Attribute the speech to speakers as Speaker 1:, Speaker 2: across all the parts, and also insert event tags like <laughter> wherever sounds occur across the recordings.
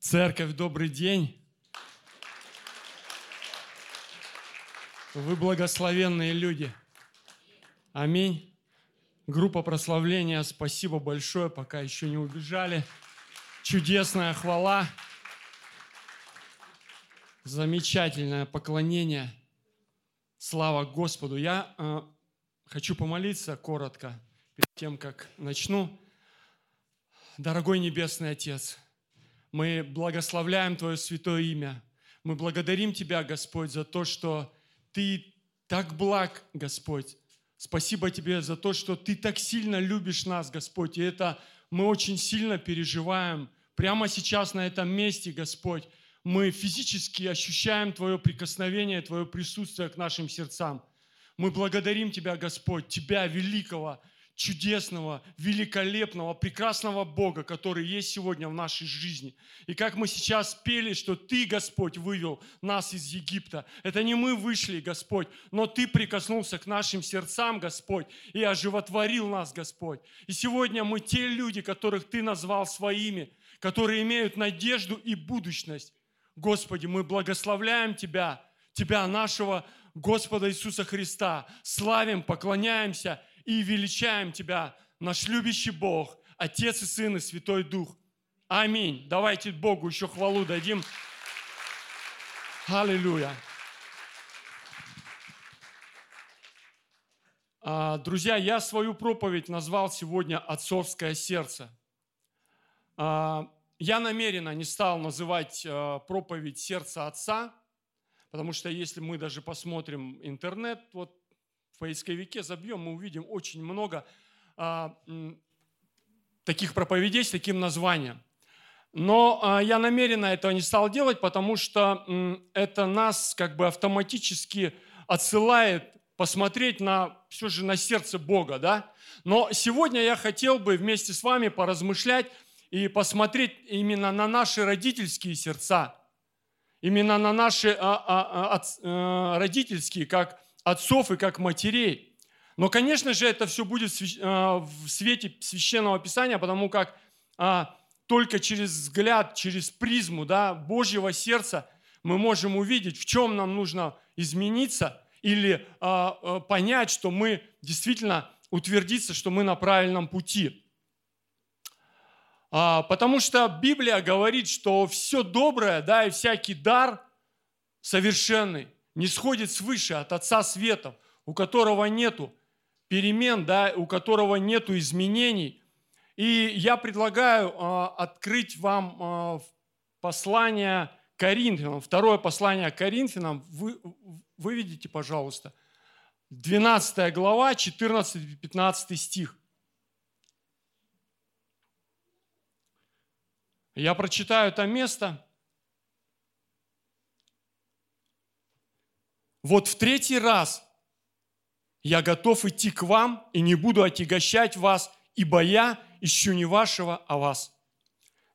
Speaker 1: Церковь, добрый день. Вы благословенные люди. Аминь. Группа прославления, спасибо большое, пока еще не убежали. Чудесная хвала. Замечательное поклонение. Слава Господу. Я э, хочу помолиться коротко перед тем, как начну. Дорогой Небесный Отец, мы благословляем Твое святое имя. Мы благодарим Тебя, Господь, за то, что Ты так благ, Господь. Спасибо Тебе за то, что Ты так сильно любишь нас, Господь. И это мы очень сильно переживаем. Прямо сейчас на этом месте, Господь, мы физически ощущаем Твое прикосновение, Твое присутствие к нашим сердцам. Мы благодарим Тебя, Господь, Тебя, великого, чудесного, великолепного, прекрасного Бога, который есть сегодня в нашей жизни. И как мы сейчас пели, что Ты, Господь, вывел нас из Египта. Это не мы вышли, Господь, но Ты прикоснулся к нашим сердцам, Господь, и оживотворил нас, Господь. И сегодня мы те люди, которых Ты назвал своими, которые имеют надежду и будущность. Господи, мы благословляем Тебя, Тебя, нашего Господа Иисуса Христа, славим, поклоняемся – и величаем Тебя, наш любящий Бог, Отец и Сын и Святой Дух. Аминь. Давайте Богу еще хвалу дадим. Аллилуйя. А, друзья, я свою проповедь назвал сегодня «Отцовское сердце». А, я намеренно не стал называть а, проповедь «Сердце Отца», потому что если мы даже посмотрим интернет, вот поисковике забьем, мы увидим очень много а, таких проповедей с таким названием. Но а, я намеренно этого не стал делать, потому что м, это нас как бы автоматически отсылает посмотреть на все же на сердце Бога, да? Но сегодня я хотел бы вместе с вами поразмышлять и посмотреть именно на наши родительские сердца, именно на наши а, а, а, а, родительские, как отцов и как матерей. Но, конечно же, это все будет а, в свете священного писания, потому как а, только через взгляд, через призму да, Божьего сердца мы можем увидеть, в чем нам нужно измениться или а, понять, что мы действительно утвердиться, что мы на правильном пути. Потому что Библия говорит, что все доброе, да, и всякий дар совершенный не сходит свыше от Отца Светов, у которого нету перемен, да, у которого нету изменений. И я предлагаю э, открыть вам э, послание Коринфянам, второе послание Коринфянам, вы, выведите, пожалуйста, 12 глава, 14-15 стих. Я прочитаю это место – Вот в третий раз я готов идти к вам и не буду отягощать вас, ибо я ищу не вашего, а вас.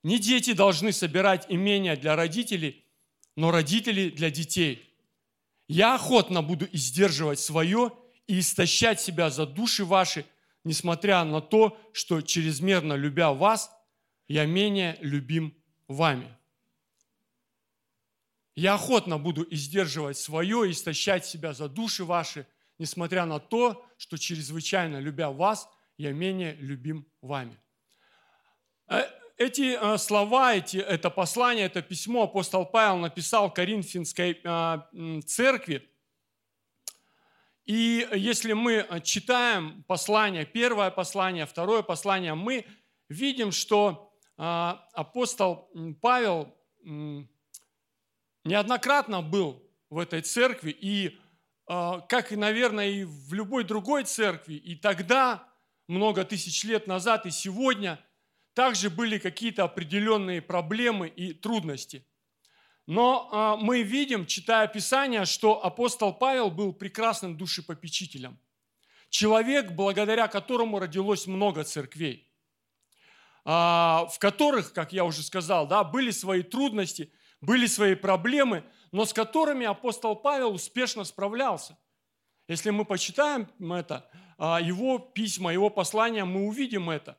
Speaker 1: Не дети должны собирать имения для родителей, но родители для детей. Я охотно буду издерживать свое и истощать себя за души ваши, несмотря на то, что чрезмерно любя вас, я менее любим вами. Я охотно буду издерживать свое, истощать себя за души ваши, несмотря на то, что чрезвычайно любя вас, я менее любим вами. Э, эти э, слова, эти, это послание, это письмо апостол Павел написал Коринфянской э, церкви. И если мы читаем послание, первое послание, второе послание, мы видим, что апостол Павел неоднократно был в этой церкви, и а, как, и, наверное, и в любой другой церкви, и тогда, много тысяч лет назад, и сегодня, также были какие-то определенные проблемы и трудности. Но а, мы видим, читая Писание, что апостол Павел был прекрасным душепопечителем. Человек, благодаря которому родилось много церквей, а, в которых, как я уже сказал, да, были свои трудности – были свои проблемы, но с которыми апостол Павел успешно справлялся. Если мы почитаем это, а, его письма, его послания, мы увидим это.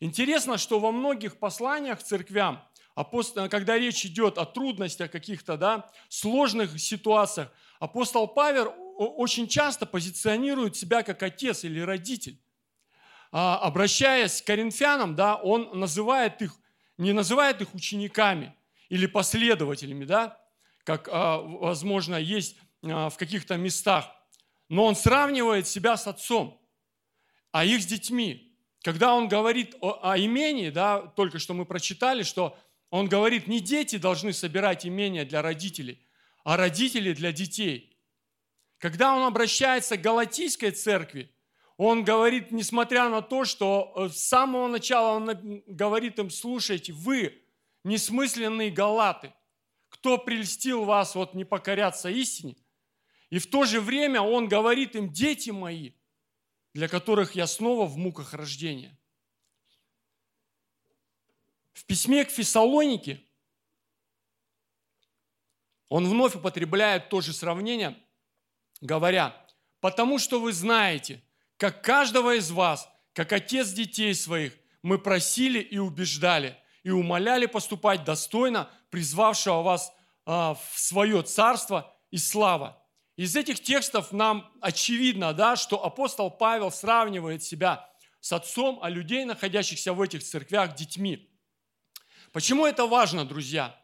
Speaker 1: Интересно, что во многих посланиях церквям когда речь идет о трудностях каких-то, да, сложных ситуациях, апостол Павел очень часто позиционирует себя как отец или родитель. А, обращаясь к коринфянам, да, он называет их, не называет их учениками или последователями, да, как, а, возможно, есть а, в каких-то местах, но он сравнивает себя с отцом, а их с детьми. Когда он говорит о, о имении, да, только что мы прочитали, что он говорит, не дети должны собирать имения для родителей, а родители для детей. Когда он обращается к Галатийской церкви, он говорит, несмотря на то, что э, с самого начала он говорит им, слушайте, вы, несмысленные галаты, кто прельстил вас вот не покоряться истине? И в то же время он говорит им, дети мои, для которых я снова в муках рождения. В письме к Фессалонике он вновь употребляет то же сравнение, говоря, «Потому что вы знаете, как каждого из вас, как отец детей своих, мы просили и убеждали, и умоляли поступать достойно призвавшего вас а, в свое царство и слава». Из этих текстов нам очевидно, да, что апостол Павел сравнивает себя с отцом, а людей, находящихся в этих церквях, детьми. Почему это важно, друзья?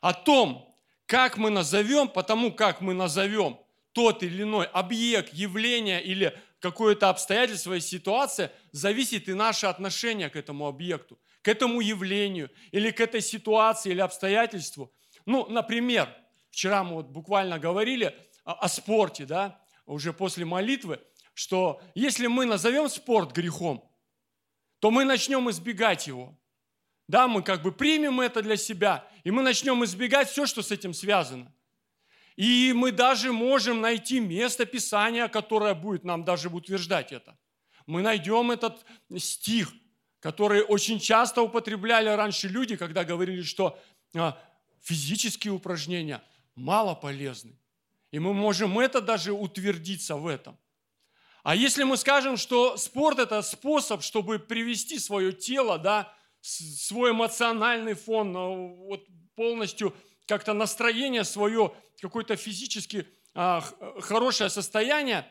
Speaker 1: О том, как мы назовем, потому как мы назовем тот или иной объект, явление или какое-то обстоятельство и ситуация, зависит и наше отношение к этому объекту, к этому явлению или к этой ситуации или обстоятельству. Ну, например, вчера мы вот буквально говорили о, о спорте, да, уже после молитвы, что если мы назовем спорт грехом, то мы начнем избегать его. Да, мы как бы примем это для себя, и мы начнем избегать все, что с этим связано. И мы даже можем найти место Писания, которое будет нам даже утверждать это. Мы найдем этот стих, который очень часто употребляли раньше люди, когда говорили, что а, физические упражнения мало полезны. И мы можем это даже утвердиться в этом. А если мы скажем, что спорт – это способ, чтобы привести свое тело, да, свой эмоциональный фон, ну, вот полностью как-то настроение свое, какое-то физически а, хорошее состояние,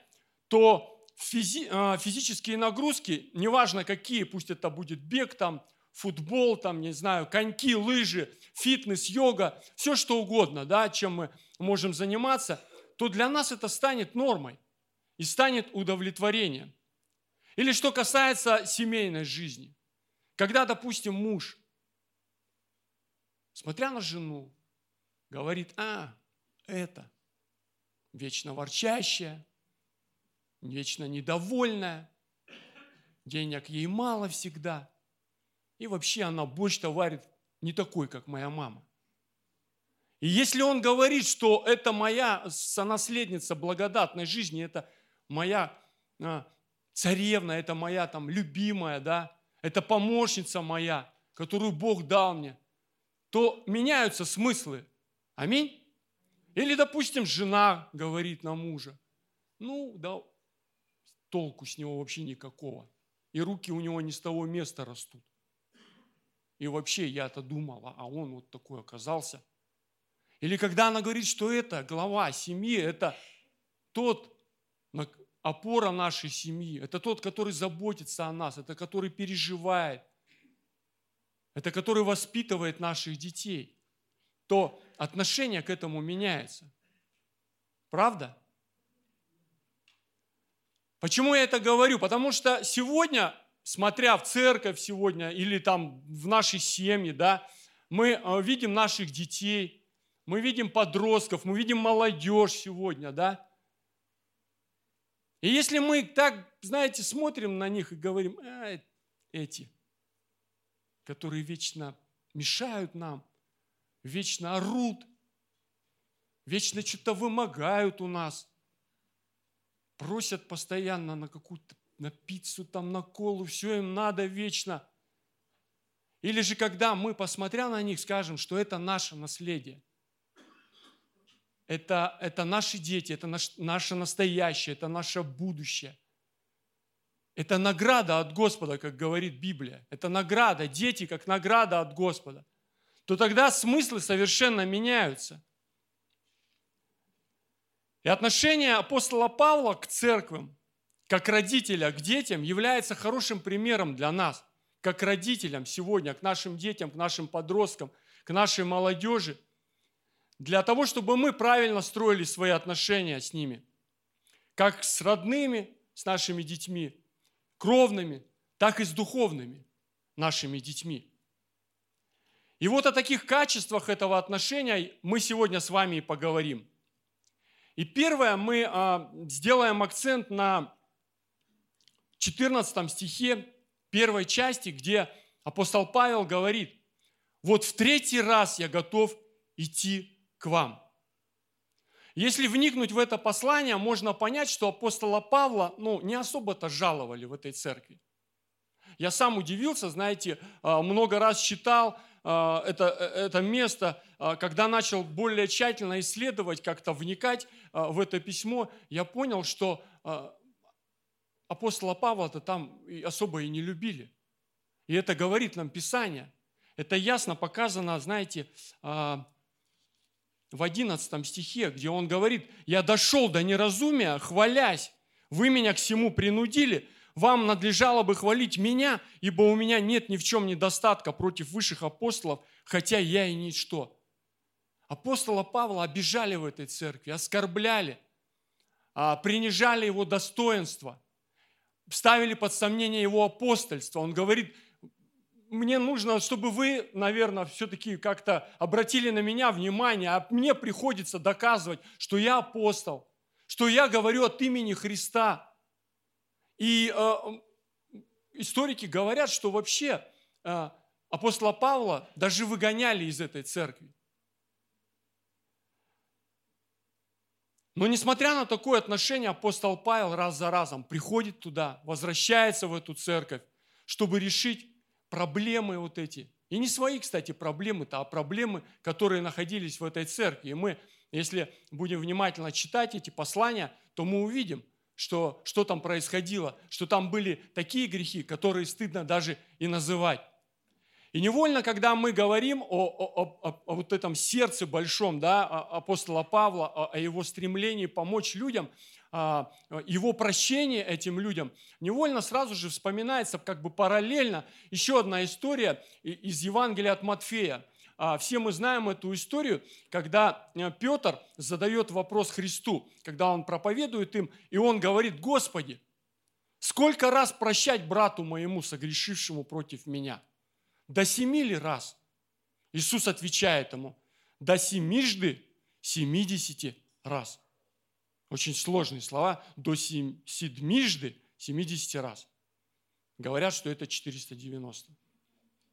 Speaker 1: то физи, а, физические нагрузки, неважно какие, пусть это будет бег, там, футбол, там, не знаю, коньки, лыжи, фитнес, йога, все что угодно, да, чем мы можем заниматься, то для нас это станет нормой и станет удовлетворением. Или что касается семейной жизни. Когда, допустим, муж, смотря на жену, говорит, а, это вечно ворчащая, вечно недовольная, денег ей мало всегда. И вообще она борщ-то варит не такой, как моя мама. И если он говорит, что это моя сонаследница благодатной жизни, это моя а, царевна, это моя там любимая, да, это помощница моя, которую Бог дал мне, то меняются смыслы. Аминь. Или, допустим, жена говорит на мужа, ну, да, толку с него вообще никакого. И руки у него не с того места растут. И вообще я-то думала, а он вот такой оказался. Или когда она говорит, что это глава семьи, это тот опора нашей семьи, это тот, который заботится о нас, это который переживает, это который воспитывает наших детей, то отношение к этому меняется. Правда? Почему я это говорю? Потому что сегодня, смотря в церковь сегодня или там в нашей семье, да, мы э, видим наших детей – мы видим подростков, мы видим молодежь сегодня, да? И если мы так, знаете, смотрим на них и говорим, а, эти, которые вечно мешают нам, вечно орут, вечно что-то вымогают у нас, просят постоянно на какую-то на пиццу, там, на колу, все им надо вечно. Или же когда мы, посмотря на них, скажем, что это наше наследие – это, это наши дети, это наш, наше настоящее, это наше будущее. Это награда от Господа, как говорит Библия. Это награда, дети как награда от Господа. то тогда смыслы совершенно меняются. И отношение апостола Павла к церквам, как родителя к детям, является хорошим примером для нас, как родителям сегодня, к нашим детям, к нашим подросткам, к нашей молодежи, для того, чтобы мы правильно строили свои отношения с ними, как с родными, с нашими детьми, кровными, так и с духовными нашими детьми. И вот о таких качествах этого отношения мы сегодня с вами и поговорим. И первое, мы а, сделаем акцент на 14 стихе первой части, где апостол Павел говорит, вот в третий раз я готов идти к вам. Если вникнуть в это послание, можно понять, что апостола Павла ну, не особо-то жаловали в этой церкви. Я сам удивился, знаете, а, много раз читал а, это, э, это место, когда начал более тщательно исследовать, как-то вникать в это письмо, я понял, что апостола Павла-то там особо и не любили. И это говорит нам Писание. Это ясно показано, знаете, в 11 стихе, где он говорит, «Я дошел до неразумия, хвалясь, вы меня к всему принудили, вам надлежало бы хвалить меня, ибо у меня нет ни в чем недостатка против высших апостолов, хотя я и ничто». Апостола Павла обижали в этой церкви, оскорбляли, а, принижали его достоинство, ставили под сомнение его апостольство. Он говорит, мне нужно, чтобы вы, наверное, все-таки как-то обратили на меня внимание, а мне приходится доказывать, что я апостол, что я говорю от имени Христа. И э, историки говорят, что вообще э, апостола Павла даже выгоняли из этой церкви. Но несмотря на такое отношение, апостол Павел раз за разом приходит туда, возвращается в эту церковь, чтобы решить проблемы вот эти. И не свои, кстати, проблемы-то, а проблемы, которые находились в этой церкви. И мы, если будем внимательно читать эти послания, то мы увидим, что, что там происходило, что там были такие грехи, которые стыдно даже и называть. И невольно, когда мы говорим о, о, о, о вот этом сердце большом да, апостола Павла, о, о его стремлении помочь людям, а, его прощение этим людям, невольно сразу же вспоминается как бы параллельно еще одна история из Евангелия от Матфея. А, все мы знаем эту историю, когда э, Петр задает вопрос Христу, когда он проповедует им, и он говорит, Господи, сколько раз прощать брату моему, согрешившему против меня? До семи ли раз? Иисус отвечает ему, до семижды семидесяти раз. Очень сложные слова. До седьмижды 70 раз. Говорят, что это 490.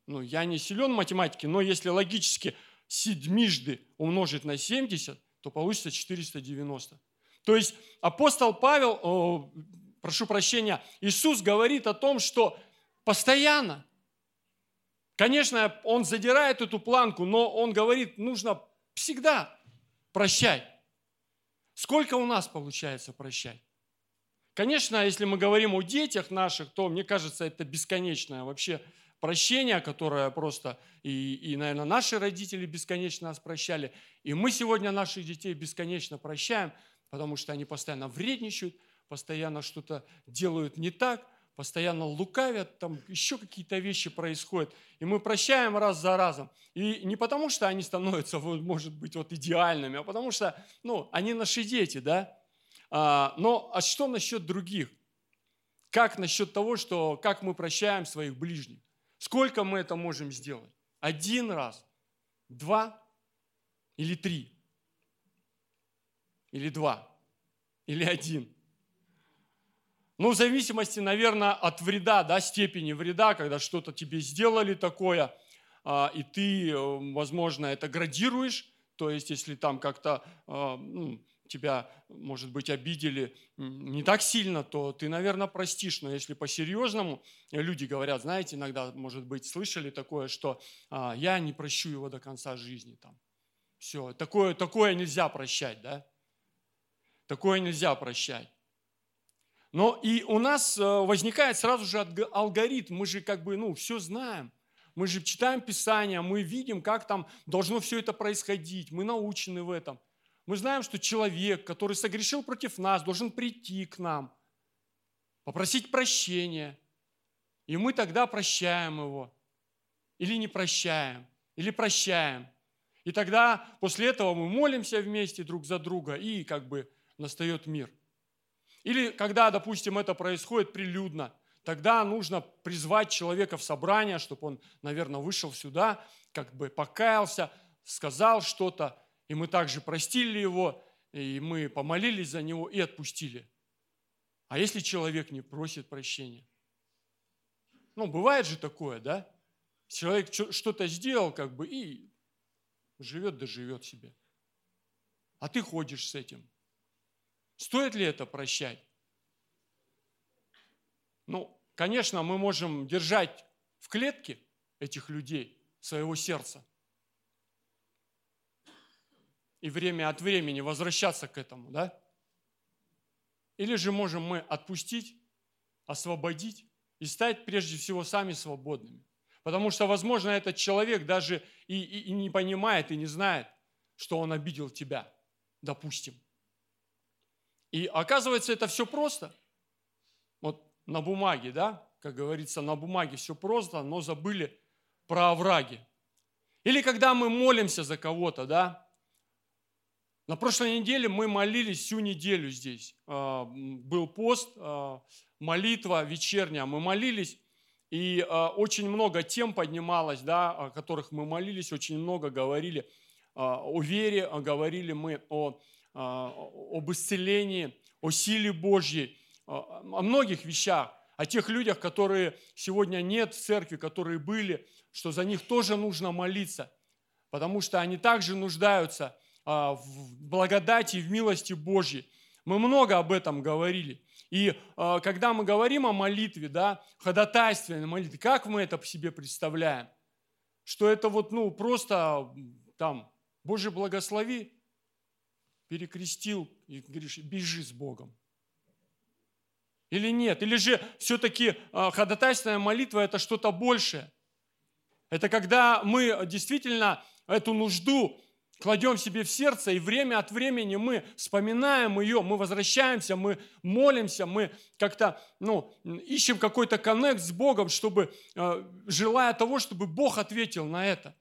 Speaker 1: Ну, я не силен в математике, но если логически седьмижды умножить на 70, то получится 490. То есть апостол Павел, о, прошу прощения, Иисус говорит о том, что постоянно, конечно, он задирает эту планку, но он говорит, нужно всегда прощать. Сколько у нас получается прощать? Конечно, если мы говорим о детях наших, то, мне кажется, это бесконечное вообще прощение, которое просто и, и, наверное, наши родители бесконечно нас прощали. И мы сегодня наших детей бесконечно прощаем, потому что они постоянно вредничают, постоянно что-то делают не так – постоянно лукавят, там еще какие-то вещи происходят. И мы прощаем раз за разом. И не потому, что они становятся, <laughs> может быть, вот идеальными, а потому что, ну, они наши дети, да? А, но а что насчет других? Как насчет того, что, как мы прощаем своих ближних? Сколько мы это можем сделать? Один раз? Два? Или три? Или два? Или один? Ну, в зависимости, наверное, от вреда, да, степени вреда, когда что-то тебе сделали такое, а, и ты, э, возможно, это градируешь, то есть если там как-то а, ну, тебя, может быть, обидели не так сильно, то ты, наверное, простишь. Но если по-серьезному, люди говорят, знаете, иногда, может быть, слышали такое, что а, я не прощу его до конца жизни. Там. Все, такое, такое нельзя прощать, да? Такое нельзя прощать. Но и у нас э, возникает сразу же алгоритм, мы же как бы, ну, все знаем. Мы же читаем Писание, мы видим, как там должно все это происходить. Мы научены в этом. Мы знаем, что человек, который согрешил против нас, должен прийти к нам, попросить прощения. И мы тогда прощаем его. Или не прощаем. Или прощаем. И тогда после этого мы молимся вместе друг за друга, и как бы настает мир. Или когда, допустим, это происходит прилюдно, тогда нужно призвать человека в собрание, чтобы он, наверное, вышел сюда, как бы покаялся, сказал что-то, и мы также простили его, и мы помолились за него и отпустили. А если человек не просит прощения? Ну, бывает же такое, да? Человек что-то сделал, как бы, и живет да живет себе. А ты ходишь с этим. Стоит ли это прощать? Ну, конечно, мы можем держать в клетке этих людей, своего сердца. И время от времени возвращаться к этому, да? Или же можем мы отпустить, освободить и стать прежде всего сами свободными. Потому что, возможно, этот человек даже и, и, и не понимает, и не знает, что он обидел тебя, допустим. И оказывается, это все просто. Вот на бумаге, да, как говорится, на бумаге все просто, но забыли про овраги. Или когда мы молимся за кого-то, да, на прошлой неделе мы молились всю неделю здесь. А, был пост, а, молитва вечерняя. Мы молились, и э, очень много тем поднималось, да, о которых мы молились, очень много говорили о вере, говорили мы о, об исцелении, о силе Божьей, э, о многих вещах, о тех людях, которые сегодня нет в церкви, которые были, что за них тоже нужно молиться, потому что они также нуждаются э, в благодати и в милости Божьей. Мы много об этом говорили. И когда мы говорим о молитве, да, ходатайстве на молитве, как мы это себе представляем? Что это вот, ну, просто там, Боже, благослови, перекрестил и говоришь, бежи с Богом. Или нет? Или же все-таки э, ходатайственная молитва – это что-то большее. Это когда мы действительно эту нужду кладем себе в сердце, и время от времени мы вспоминаем ее, мы возвращаемся, мы молимся, мы как-то ну, ищем какой-то коннект с Богом, чтобы, э, желая того, чтобы Бог ответил на это.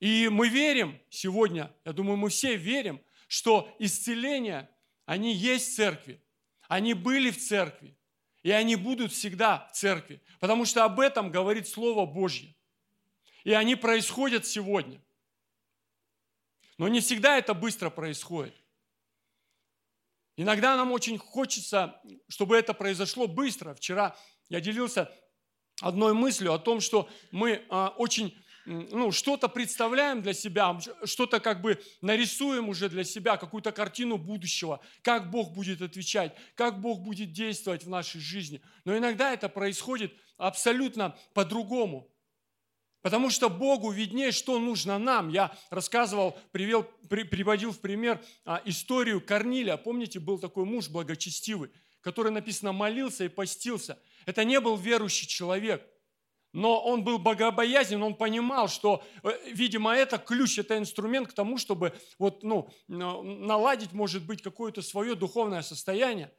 Speaker 1: И мы верим сегодня, я думаю, мы все верим, что исцеления, они есть в церкви, они были в церкви, и они будут всегда в церкви, потому что об этом говорит Слово Божье. И они происходят сегодня. Но не всегда это быстро происходит. Иногда нам очень хочется, чтобы это произошло быстро. Вчера я делился одной мыслью о том, что мы а, очень ну, что-то представляем для себя, что-то как бы нарисуем уже для себя, какую-то картину будущего, как Бог будет отвечать, как Бог будет действовать в нашей жизни. Но иногда это происходит абсолютно по-другому. Потому что Богу виднее, что нужно нам. Я рассказывал, привел, при, приводил в пример а, историю Корнилия. Помните, был такой муж благочестивый, который, написано, молился и постился. Это не был верующий человек, но он был богобоязнен, он понимал, что, э, видимо, это ключ, это инструмент к тому, чтобы вот, ну, наладить, может быть, какое-то свое духовное состояние.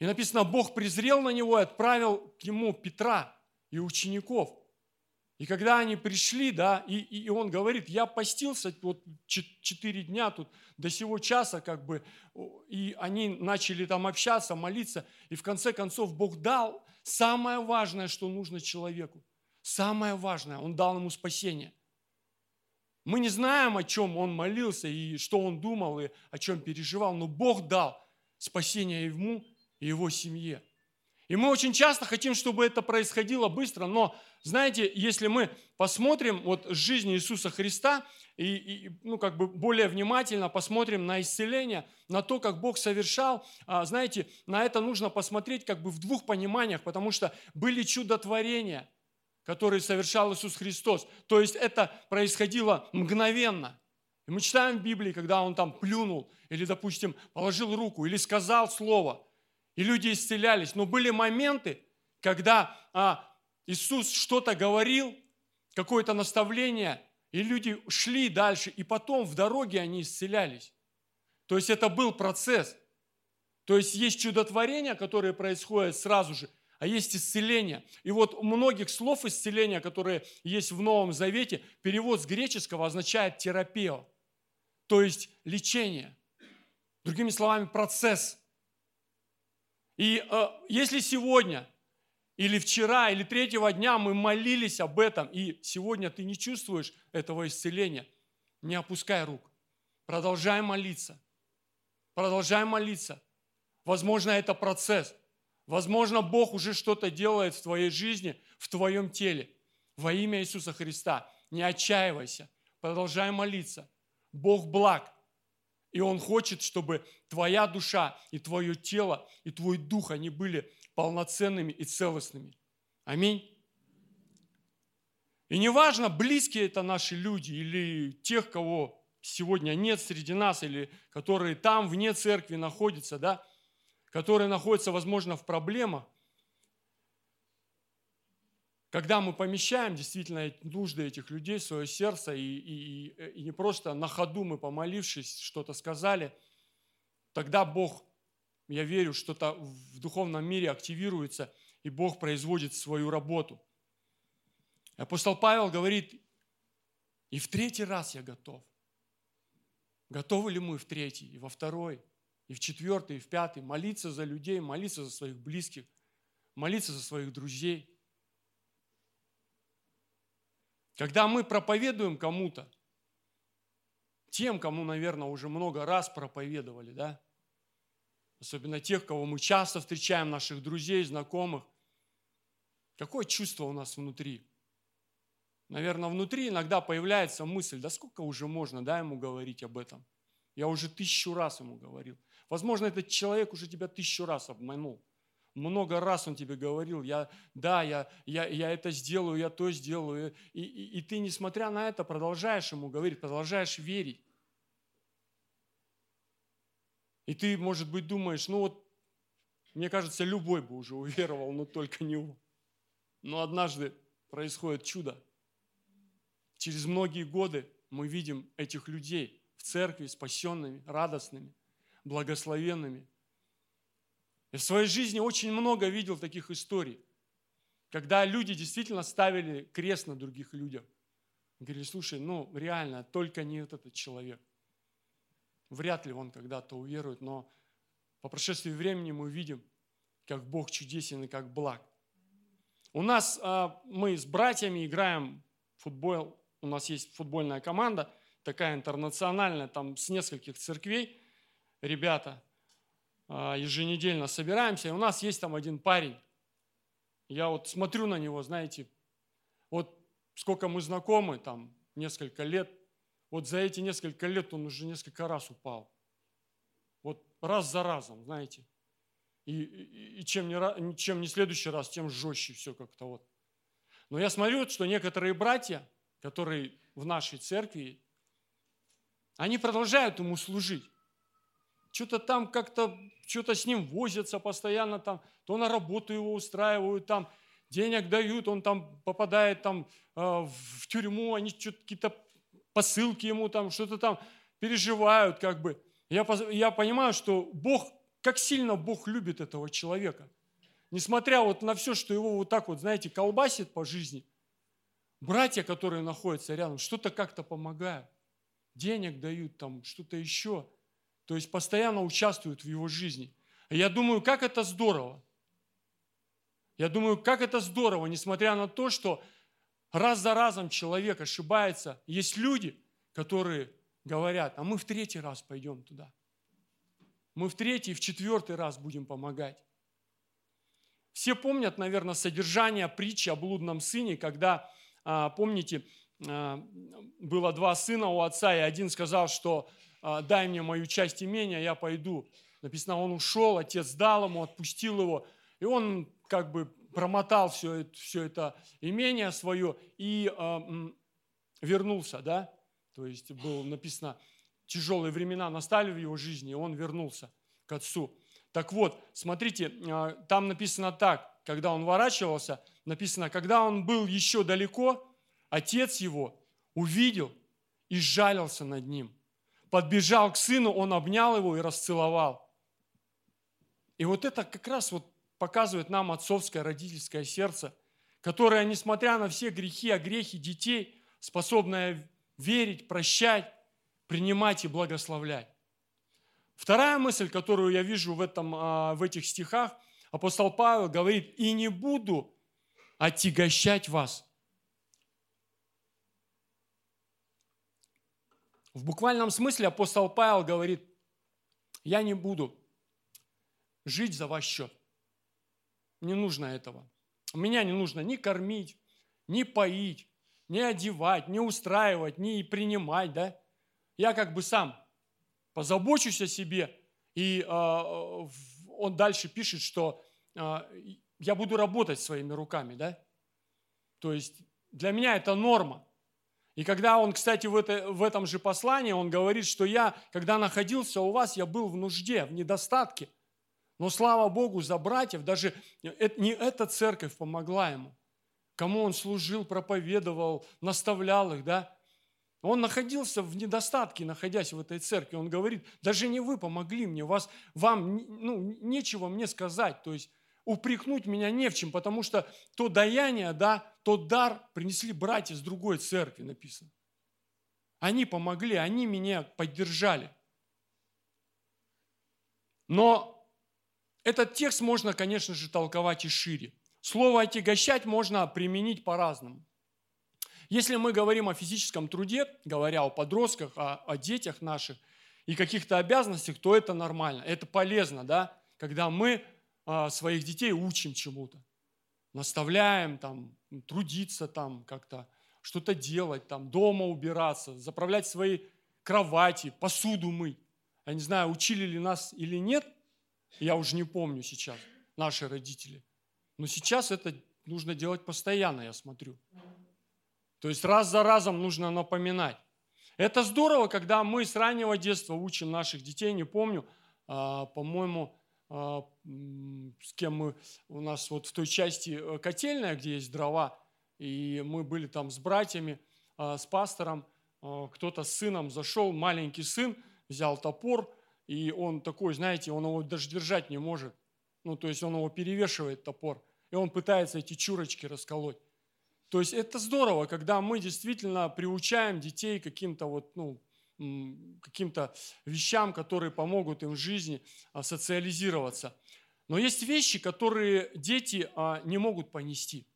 Speaker 1: И написано, Бог презрел на него и отправил к ему Петра и учеников – и когда они пришли, да, и, и он говорит, я постился вот четыре дня тут до сего часа, как бы, и они начали там общаться, молиться, и в конце концов Бог дал самое важное, что нужно человеку. Самое важное, Он дал ему спасение. Мы не знаем, о чем он молился и что он думал, и о чем переживал, но Бог дал спасение ему и его семье. И мы очень часто хотим, чтобы это происходило быстро, но, знаете, если мы посмотрим вот жизнь Иисуса Христа и, и ну, как бы более внимательно посмотрим на исцеление, на то, как Бог совершал, а, знаете, на это нужно посмотреть как бы в двух пониманиях, потому что были чудотворения, которые совершал Иисус Христос. То есть это происходило мгновенно. И мы читаем в Библии, когда Он там плюнул, или, допустим, положил руку, или сказал слово – и люди исцелялись. Но были моменты, когда а, Иисус что-то говорил, какое-то наставление, и люди шли дальше, и потом в дороге они исцелялись. То есть это был процесс. То есть есть чудотворения, которые происходят сразу же, а есть исцеление. И вот у многих слов исцеления, которые есть в Новом Завете, перевод с греческого означает терапия, то есть лечение. Другими словами, процесс. И э, если сегодня или вчера, или третьего дня мы молились об этом, и сегодня ты не чувствуешь этого исцеления, не опускай рук. Продолжай молиться. Продолжай молиться. Возможно, это процесс. Возможно, Бог уже что-то делает в твоей жизни, в твоем теле. Во имя Иисуса Христа. Не отчаивайся. Продолжай молиться. Бог благ. И Он хочет, чтобы твоя душа и твое тело, и твой дух, они были полноценными и целостными. Аминь. И неважно, близкие это наши люди или тех, кого сегодня нет среди нас, или которые там вне церкви находятся, да, которые находятся, возможно, в проблемах, когда мы помещаем действительно нужды этих людей в свое сердце, и, и, и не просто на ходу мы, помолившись, что-то сказали, тогда Бог я верю, что-то в духовном мире активируется, и Бог производит свою работу. Апостол Павел говорит, и в третий раз я готов. Готовы ли мы в третий, и во второй, и в четвертый, и в пятый молиться за людей, молиться за своих близких, молиться за своих друзей? Когда мы проповедуем кому-то, тем, кому, наверное, уже много раз проповедовали, да, особенно тех, кого мы часто встречаем, наших друзей, знакомых. Какое чувство у нас внутри? Наверное, внутри иногда появляется мысль, да сколько уже можно, да, ему говорить об этом? Я уже тысячу раз ему говорил. Возможно, этот человек уже тебя тысячу раз обманул. Много раз он тебе говорил, я, да, я, я, я это сделаю, я то сделаю. И, и, и ты, несмотря на это, продолжаешь ему говорить, продолжаешь верить. И ты, может быть, думаешь, ну вот, мне кажется, любой бы уже уверовал, но только не он. Но однажды происходит чудо. Через многие годы мы видим этих людей в церкви спасенными, радостными, благословенными. Я в своей жизни очень много видел таких историй, когда люди действительно ставили крест на других людях. Говорили, слушай, ну реально, только не этот человек – Вряд ли он когда-то уверует, но по прошествии времени мы видим, как Бог чудесен и как благ. У нас а, мы с братьями играем в футбол. У нас есть футбольная команда, такая интернациональная, там с нескольких церквей. Ребята а, еженедельно собираемся. И у нас есть там один парень. Я вот смотрю на него, знаете, вот сколько мы знакомы, там несколько лет, вот за эти несколько лет он уже несколько раз упал. Вот раз за разом, знаете. И, и, и чем, не, чем не следующий раз, тем жестче все как-то вот. Но я смотрю, что некоторые братья, которые в нашей церкви, они продолжают ему служить. Что-то там как-то, что-то с ним возятся постоянно там, то на работу его устраивают там, денег дают, он там попадает там э, в тюрьму, они что-то какие-то посылки ему там, что-то там переживают как бы. Я, я понимаю, что Бог, как сильно Бог любит этого человека. Несмотря вот на все, что его вот так вот, знаете, колбасит по жизни, братья, которые находятся рядом, что-то как-то помогают, денег дают там, что-то еще. То есть постоянно участвуют в его жизни. Я думаю, как это здорово. Я думаю, как это здорово, несмотря на то, что раз за разом человек ошибается. Есть люди, которые говорят, а мы в третий раз пойдем туда. Мы в третий, в четвертый раз будем помогать. Все помнят, наверное, содержание притчи о блудном сыне, когда, а, помните, а, было два сына у отца, и один сказал, что дай мне мою часть имения, я пойду. Написано, он ушел, отец дал ему, отпустил его, и он как бы промотал все это, все это имение свое и э, вернулся, да? То есть было написано, тяжелые времена настали в его жизни, и он вернулся к отцу. Так вот, смотрите, э, там написано так, когда он ворачивался, написано, когда он был еще далеко, отец его увидел и сжалился над ним. Подбежал к сыну, он обнял его и расцеловал. И вот это как раз вот показывает нам отцовское родительское сердце, которое, несмотря на все грехи, огрехи детей, способное верить, прощать, принимать и благословлять. Вторая мысль, которую я вижу в, этом, а, в этих стихах, апостол Павел говорит, «И не буду отягощать вас». В буквальном смысле апостол Павел говорит, я не буду жить за ваш счет. Не нужно этого. Меня не нужно ни кормить, ни поить, ни одевать, ни устраивать, ни принимать, да? Я как бы сам позабочусь о себе. И э, он дальше пишет, что э, я буду работать своими руками, да? То есть для меня это норма. И когда он, кстати, в, это, в этом же послании, он говорит, что я, когда находился у вас, я был в нужде, в недостатке. Но слава Богу за братьев, даже не эта церковь помогла ему. Кому он служил, проповедовал, наставлял их, да? Он находился в недостатке, находясь в этой церкви. Он говорит, даже не вы помогли мне, вас, вам ну, нечего мне сказать. То есть упрекнуть меня не в чем, потому что то даяние, да, тот дар принесли братья с другой церкви, написано. Они помогли, они меня поддержали. Но этот текст можно, конечно же, толковать и шире. Слово «отягощать» можно применить по-разному. Если мы говорим о физическом труде, говоря о подростках, о, о детях наших и каких-то обязанностях, то это нормально, это полезно, да, когда мы своих детей учим чему-то, наставляем там, трудиться там как-то, что-то делать, там, дома убираться, заправлять свои кровати, посуду мыть. Я не знаю, учили ли нас или нет, я уже не помню сейчас, наши родители. Но сейчас это нужно делать постоянно, я смотрю. То есть раз за разом нужно напоминать. Это здорово, когда мы с раннего детства учим наших детей, не помню, а, по-моему, а, с кем мы, у нас вот в той части э, котельная, где есть дрова, и мы были там с братьями, а, с пастором, кто-то с сыном зашел, маленький сын, взял топор, и он такой, знаете, он его даже держать не может. Ну, то есть он его перевешивает, топор, и он пытается эти чурочки расколоть. То есть это здорово, когда мы действительно приучаем детей каким-то вот, ну, каким-то вещам, которые помогут им в жизни а, социализироваться. Но есть вещи, которые дети а, не могут понести.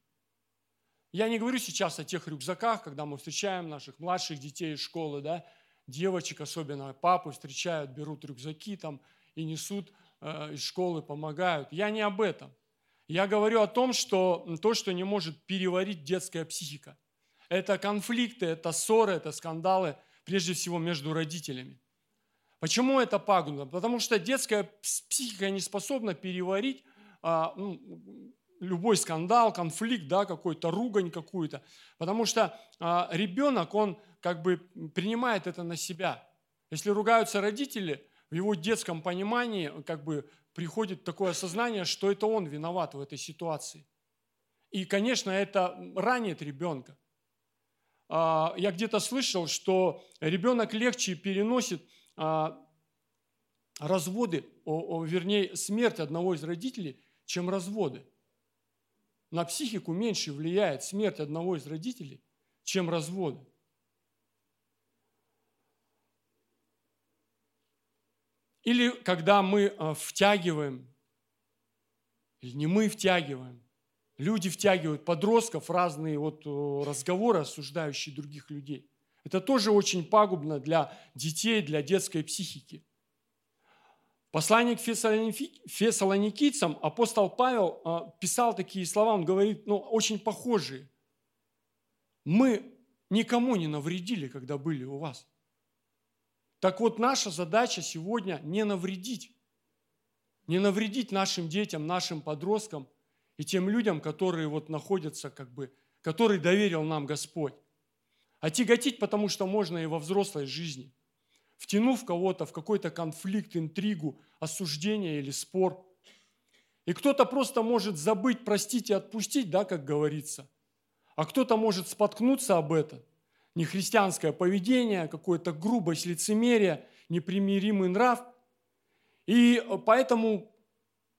Speaker 1: Я не говорю сейчас о тех рюкзаках, когда мы встречаем наших младших детей из школы, да, девочек особенно, папы встречают, берут рюкзаки там и несут э, из школы, помогают. Я не об этом. Я говорю о том, что то, что не может переварить детская психика. Это конфликты, это ссоры, это скандалы, прежде всего между родителями. Почему это пагубно? Потому что детская психика не способна переварить а, ну, любой скандал, конфликт, да, какой-то ругань какую-то. Потому что а, ребенок, он как бы принимает это на себя. Если ругаются родители, в его детском понимании как бы приходит такое осознание, что это он виноват в этой ситуации. И, конечно, это ранит ребенка. А, я где-то слышал, что ребенок легче переносит а, разводы, вернее, смерть одного из родителей, чем разводы. На психику меньше влияет смерть одного из родителей, чем разводы. Или когда мы а, втягиваем, или не мы втягиваем, люди втягивают подростков в разные вот разговоры, осуждающие других людей. Это тоже очень пагубно для детей, для детской психики. Посланник фессалоникийцам апостол Павел а, писал такие слова, он говорит, ну, очень похожие. Мы никому не навредили, когда были у вас. Так вот, наша задача сегодня не навредить. Не навредить нашим детям, нашим подросткам и тем людям, которые вот находятся, как бы, которые доверил нам Господь. А тяготить, потому что можно и во взрослой жизни. Втянув кого-то в какой-то конфликт, интригу, осуждение или спор. И кто-то просто может забыть, простить и отпустить, да, как говорится. а кто-то может споткнуться об этом. Нехристианское поведение, какое-то грубость, лицемерие, непримиримый нрав. И поэтому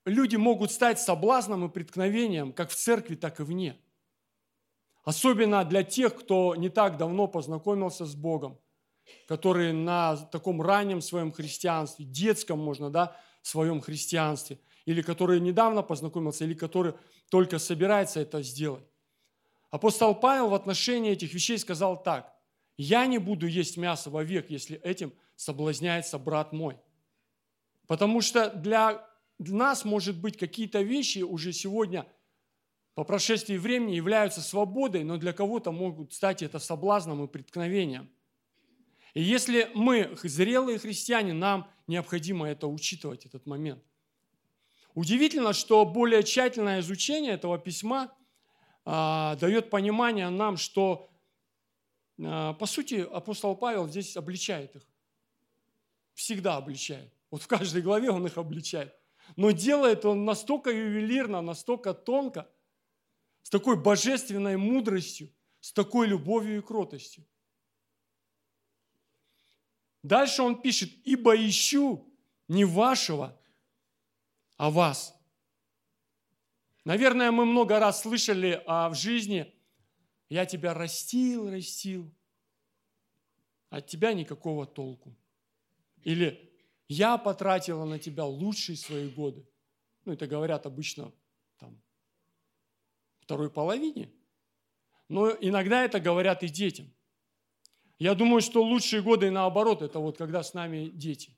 Speaker 1: люди могут стать соблазном и преткновением как в церкви, так и вне. Особенно для тех, кто не так давно познакомился с Богом, которые на таком раннем своем христианстве, детском можно, да, своем христианстве, или который недавно познакомился, или который только собирается это сделать. Апостол Павел в отношении этих вещей сказал так. «Я не буду есть мясо вовек, если этим соблазняется брат мой». Потому что для нас, может быть, какие-то вещи уже сегодня по прошествии времени являются свободой, но для кого-то могут стать это соблазном и преткновением. И если мы зрелые христиане, нам необходимо это учитывать, этот момент. Удивительно, что более тщательное изучение этого письма а, дает понимание нам, что, а, по сути, апостол Павел здесь обличает их. Всегда обличает. Вот в каждой главе он их обличает. Но делает он настолько ювелирно, настолько тонко, с такой божественной мудростью, с такой любовью и кротостью. Дальше он пишет, ибо ищу не вашего, а вас. Наверное, мы много раз слышали а в жизни, я тебя растил, растил, от тебя никакого толку. Или я потратила на тебя лучшие свои годы. Ну, это говорят обычно там, второй половине. Но иногда это говорят и детям. Я думаю, что лучшие годы наоборот, это вот когда с нами дети.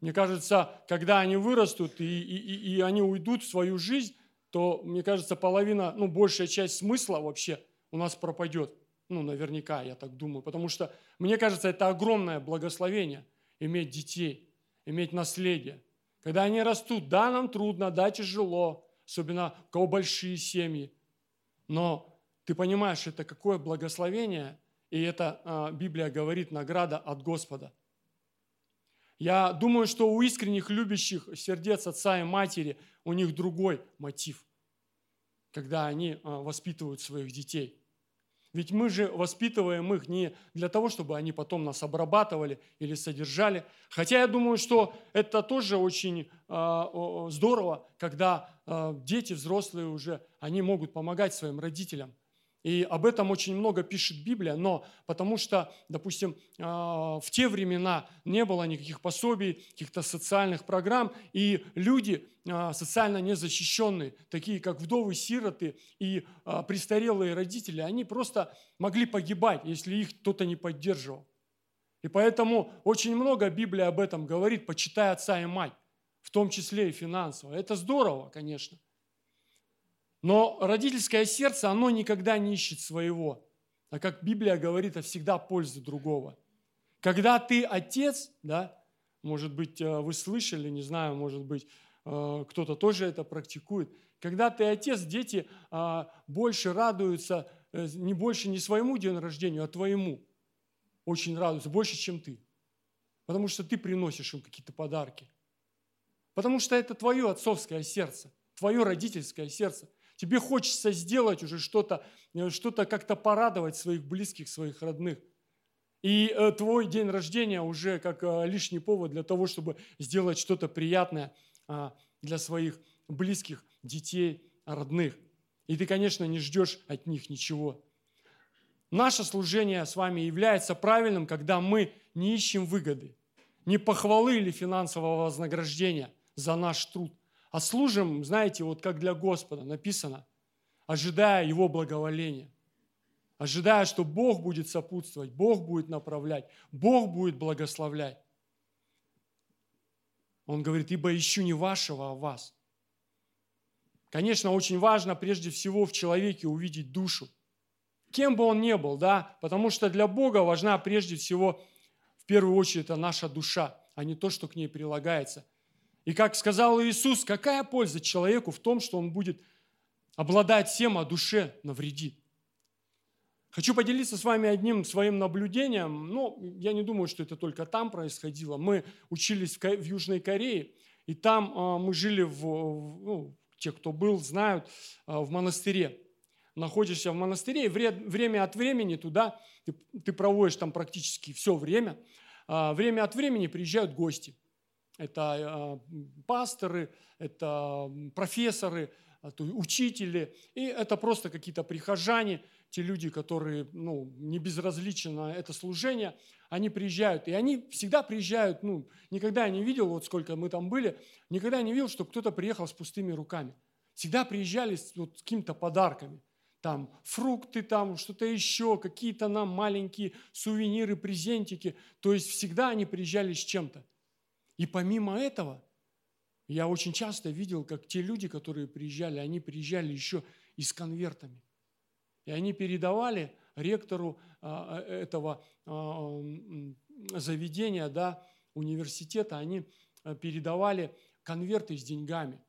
Speaker 1: Мне кажется, когда они вырастут и, и, и они уйдут в свою жизнь, то, мне кажется, половина, ну, большая часть смысла вообще у нас пропадет. Ну, наверняка, я так думаю. Потому что, мне кажется, это огромное благословение иметь детей, иметь наследие. Когда они растут, да, нам трудно, да, тяжело, особенно у кого большие семьи. Но ты понимаешь, это какое благословение – и это а, Библия говорит награда от Господа. Я думаю, что у искренних любящих сердец отца и матери у них другой мотив, когда они а, воспитывают своих детей. Ведь мы же воспитываем их не для того, чтобы они потом нас обрабатывали или содержали. Хотя я думаю, что это тоже очень э, здорово, когда э, дети взрослые уже, они могут помогать своим родителям – и об этом очень много пишет Библия, но потому что, допустим, а, в те времена не было никаких пособий, каких-то социальных программ, и люди а, социально незащищенные, такие как вдовы, сироты и а, престарелые родители, они просто могли погибать, если их кто-то не поддерживал. И поэтому очень много Библия об этом говорит, почитай отца и мать, в том числе и финансово. Это здорово, конечно. Но родительское сердце, оно никогда не ищет своего. А как Библия говорит, а всегда пользу другого. Когда ты отец, да, может быть, э, вы слышали, не знаю, может быть, э, кто-то тоже это практикует. Когда ты отец, дети а, больше радуются, э, не больше не своему день рождения, а твоему. Очень радуются, больше, чем ты. Потому что ты приносишь им какие-то подарки. Потому что это твое отцовское сердце, твое родительское сердце. Тебе хочется сделать уже что-то, э, что-то как-то порадовать своих близких, своих родных. И э, твой день рождения уже как э, лишний повод для того, чтобы сделать что-то приятное а, для своих близких, детей, родных. И ты, конечно, не ждешь от них ничего. Наше служение с вами является правильным, когда мы не ищем выгоды, не похвалы или финансового вознаграждения за наш труд – а служим, знаете, вот как для Господа написано, ожидая Его благоволения, ожидая, что Бог будет сопутствовать, Бог будет направлять, Бог будет благословлять. Он говорит, ибо ищу не вашего, а вас. Конечно, очень важно прежде всего в человеке увидеть душу. Кем бы он ни был, да, потому что для Бога важна прежде всего, в первую очередь, это наша душа, а не то, что к ней прилагается – и как сказал Иисус, какая польза человеку в том, что он будет обладать всем, а душе навредит? Хочу поделиться с вами одним своим наблюдением. Ну, я не думаю, что это только там происходило. Мы учились в Южной Корее, и там а, мы жили, в, ну, те, кто был, знают, а, в монастыре. находишься в монастыре, и время от времени туда, ты, ты проводишь там практически все время, а, время от времени приезжают гости. Это а, пасторы, это профессоры, учители, и это просто какие-то прихожане, те люди, которые ну, не безразличны на это служение, они приезжают. И они всегда приезжают, ну, никогда я не видел, вот сколько мы там были, никогда не видел, чтобы кто-то приехал с пустыми руками. Всегда приезжали с вот, какими-то подарками. Там фрукты, там что-то еще, какие-то нам маленькие сувениры, презентики. То есть всегда они приезжали с чем-то. И помимо этого, я очень часто видел, как те люди, которые приезжали, они приезжали еще и с конвертами. И они передавали ректору а, э, этого а, заведения, да, университета, они э, передавали конверты с деньгами.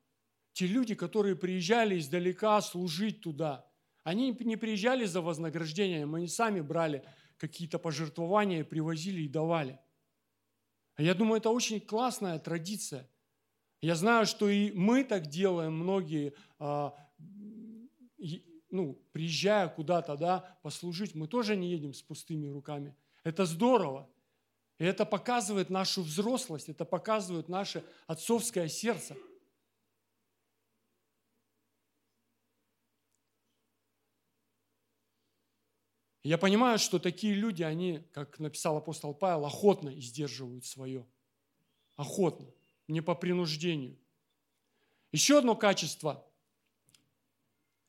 Speaker 1: Те люди, которые приезжали издалека служить туда, они не приезжали за вознаграждением, они сами брали какие-то пожертвования, привозили и давали. Я думаю, это очень классная традиция. Я знаю, что и мы так делаем, многие а, ну, приезжая куда-то, да, послужить, мы тоже не едем с пустыми руками. Это здорово. И это показывает нашу взрослость, это показывает наше отцовское сердце. Я понимаю, что такие люди, они, как написал апостол Павел, охотно издерживают свое. Охотно, не по принуждению. Еще одно качество –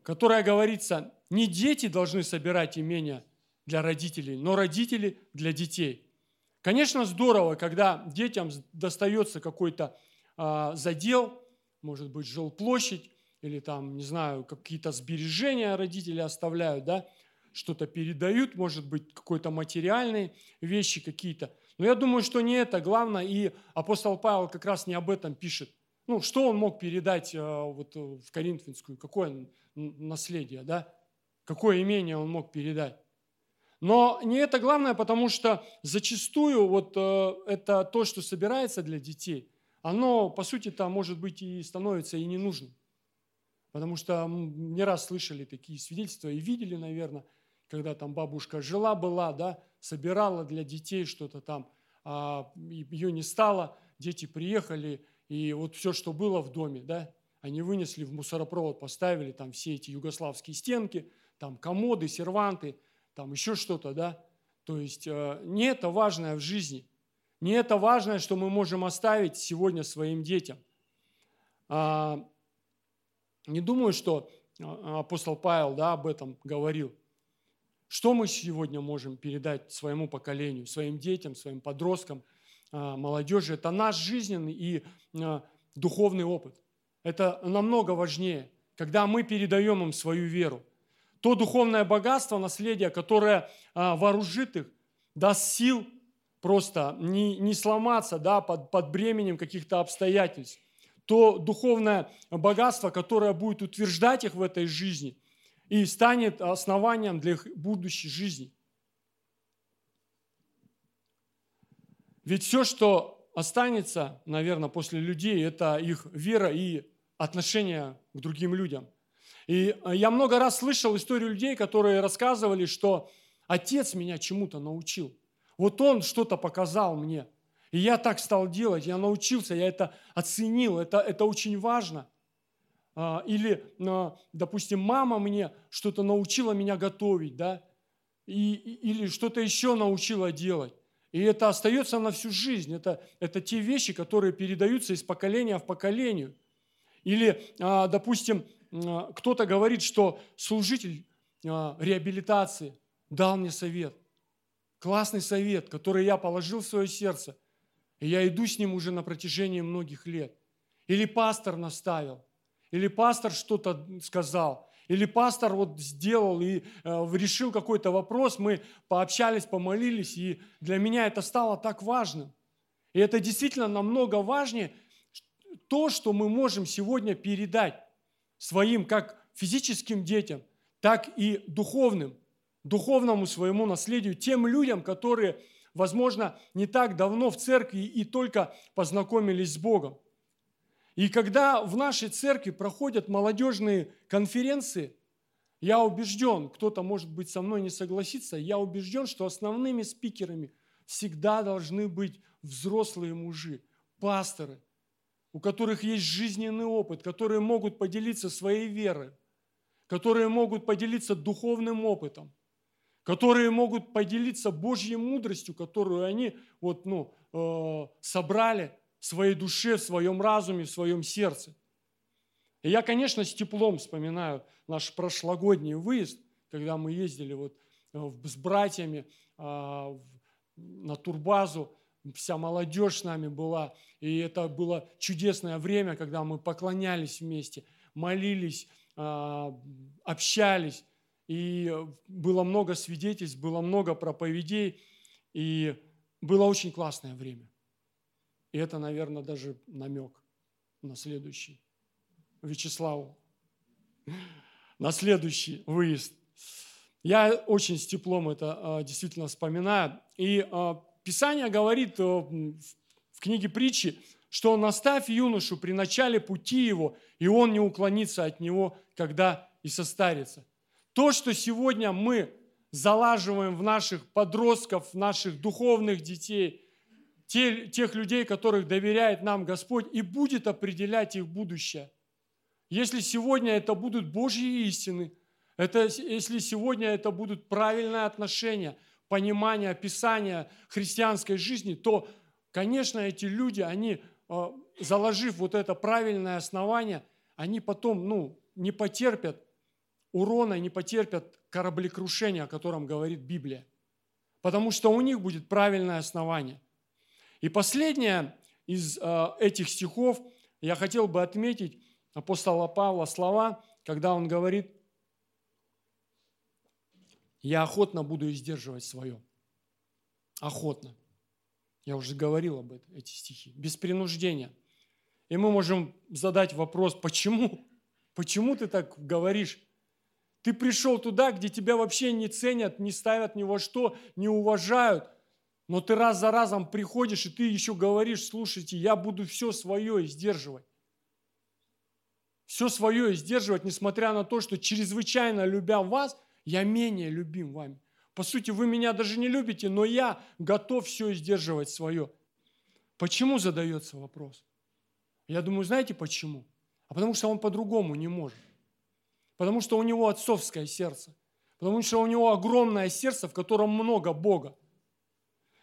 Speaker 1: которая говорится, не дети должны собирать имения для родителей, но родители для детей. Конечно, здорово, когда детям достается какой-то а, задел, может быть, жилплощадь, или там, не знаю, какие-то сбережения родители оставляют, да, что-то передают, может быть, какие-то материальные вещи какие-то. Но я думаю, что не это главное, и апостол Павел как раз не об этом пишет. Ну, что он мог передать а, вот, в Коринфянскую, какое наследие, да? Какое имение он мог передать? Но не это главное, потому что зачастую вот э, это то, что собирается для детей, оно, по сути-то, может быть, и становится и не нужным. Потому что не раз слышали такие свидетельства и видели, наверное, когда там бабушка жила-была, да, собирала для детей что-то там, а ее не стало, дети приехали, и вот все, что было в доме, да, они вынесли в мусоропровод, поставили там все эти югославские стенки, там комоды, серванты, там еще что-то, да. То есть э, не это важное в жизни, не это важное, что мы можем оставить сегодня своим детям. А, не думаю, что а, апостол Павел да, об этом говорил. Что мы сегодня можем передать своему поколению, своим детям, своим подросткам, а, молодежи? Это наш жизненный и духовный опыт – это намного важнее, когда мы передаем им свою веру. То духовное богатство, наследие, которое а, вооружит их, даст сил просто не, не сломаться да, под, под бременем каких-то обстоятельств. То духовное богатство, которое будет утверждать их в этой жизни и станет основанием для их будущей жизни. Ведь все, что останется, наверное, после людей, это их вера и отношение к другим людям. И э, я много раз слышал историю людей, которые рассказывали, что отец меня чему-то научил. Вот он что-то показал мне. И я так стал делать, я научился, я это оценил, это, это очень важно. А, или, а, допустим, мама мне что-то научила меня готовить, да, и, или что-то еще научила делать. И это остается на всю жизнь. Это, это те вещи, которые передаются из поколения в поколение. Или, а, допустим, кто-то говорит, что служитель реабилитации дал мне совет. Классный совет, который я положил в свое сердце. И я иду с ним уже на протяжении многих лет. Или пастор наставил. Или пастор что-то сказал. Или пастор вот сделал и э, решил какой-то вопрос, мы пообщались, помолились, и для меня это стало так важным. И это действительно намного важнее то, что мы можем сегодня передать своим как физическим детям, так и духовным, духовному своему наследию, тем людям, которые, возможно, не так давно в церкви и только познакомились с Богом. И когда в нашей церкви проходят молодежные конференции, Я убежден, кто-то, может быть, со мной не согласится, я убежден, что основными спикерами всегда должны быть взрослые мужи, пасторы, у которых есть жизненный опыт, которые могут поделиться своей верой, которые могут поделиться духовным опытом, которые могут поделиться Божьей мудростью, которую они вот, ну, э, собрали в своей душе, в своем разуме, в своем сердце. И я, конечно, с теплом вспоминаю наш прошлогодний выезд, когда мы ездили вот э, с братьями а, на турбазу, вся молодежь с нами была, и это было чудесное время, когда мы поклонялись вместе, молились, а, общались, и было много свидетельств, было много проповедей, и было очень классное время. И это, наверное, даже намек на следующий. Вячеславу. На следующий выезд. Я очень с теплом это а, действительно вспоминаю. И а, Писание говорит э, в книге притчи, что наставь юношу при начале пути его, и он не уклонится от него, когда и состарится. То, что сегодня мы залаживаем в наших подростков, в наших духовных детей, те, тех людей, которых доверяет нам Господь, и будет определять их будущее. Если сегодня это будут Божьи истины, это, если сегодня это будут правильные отношения – понимания, описания христианской жизни, то, конечно, эти люди, они, э, заложив вот это правильное основание, они потом ну, не потерпят урона, не потерпят кораблекрушения, о котором говорит Библия. Потому что у них будет правильное основание. И последнее из э, этих стихов я хотел бы отметить апостола Павла слова, когда он говорит, я охотно буду издерживать свое. Охотно. Я уже говорил об этом, эти стихи. Без принуждения. И мы можем задать вопрос, почему? Почему ты так говоришь? Ты пришел туда, где тебя вообще не ценят, не ставят ни во что, не уважают. Но ты раз за разом приходишь, и ты еще говоришь, слушайте, я буду все свое издерживать. Все свое издерживать, несмотря на то, что чрезвычайно любя вас – я менее любим вами. По сути, вы меня даже не любите, но я готов все сдерживать свое. Почему задается вопрос? Я думаю, знаете почему? А потому что он по-другому не может. Потому что у него отцовское сердце. Потому что у него огромное сердце, в котором много Бога.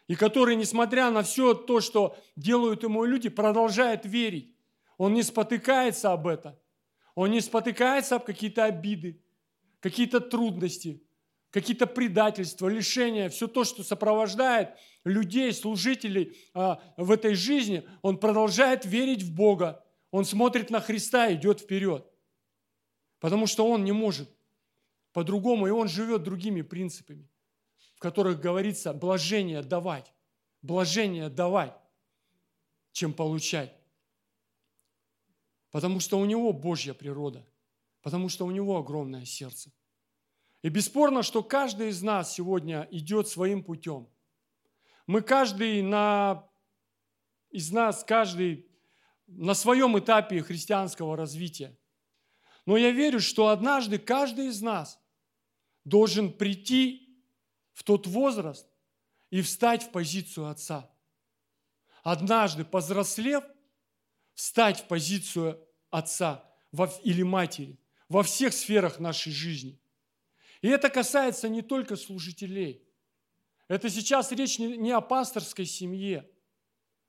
Speaker 1: И который, несмотря на все то, что делают ему люди, продолжает верить. Он не спотыкается об этом. Он не спотыкается об какие-то обиды какие-то трудности, какие-то предательства, лишения, все то, что сопровождает людей, служителей а, в этой жизни, он продолжает верить в Бога. Он смотрит на Христа и идет вперед. Потому что он не может по-другому, и он живет другими принципами, в которых говорится блажение давать, блажение давать, чем получать. Потому что у него Божья природа – потому что у него огромное сердце. И бесспорно, что каждый из нас сегодня идет своим путем. Мы каждый на, из нас, каждый на своем этапе христианского развития. Но я верю, что однажды каждый из нас должен прийти в тот возраст и встать в позицию отца. Однажды, повзрослев, встать в позицию отца или матери – во всех сферах нашей жизни. И это касается не только служителей. Это сейчас речь не о пасторской семье.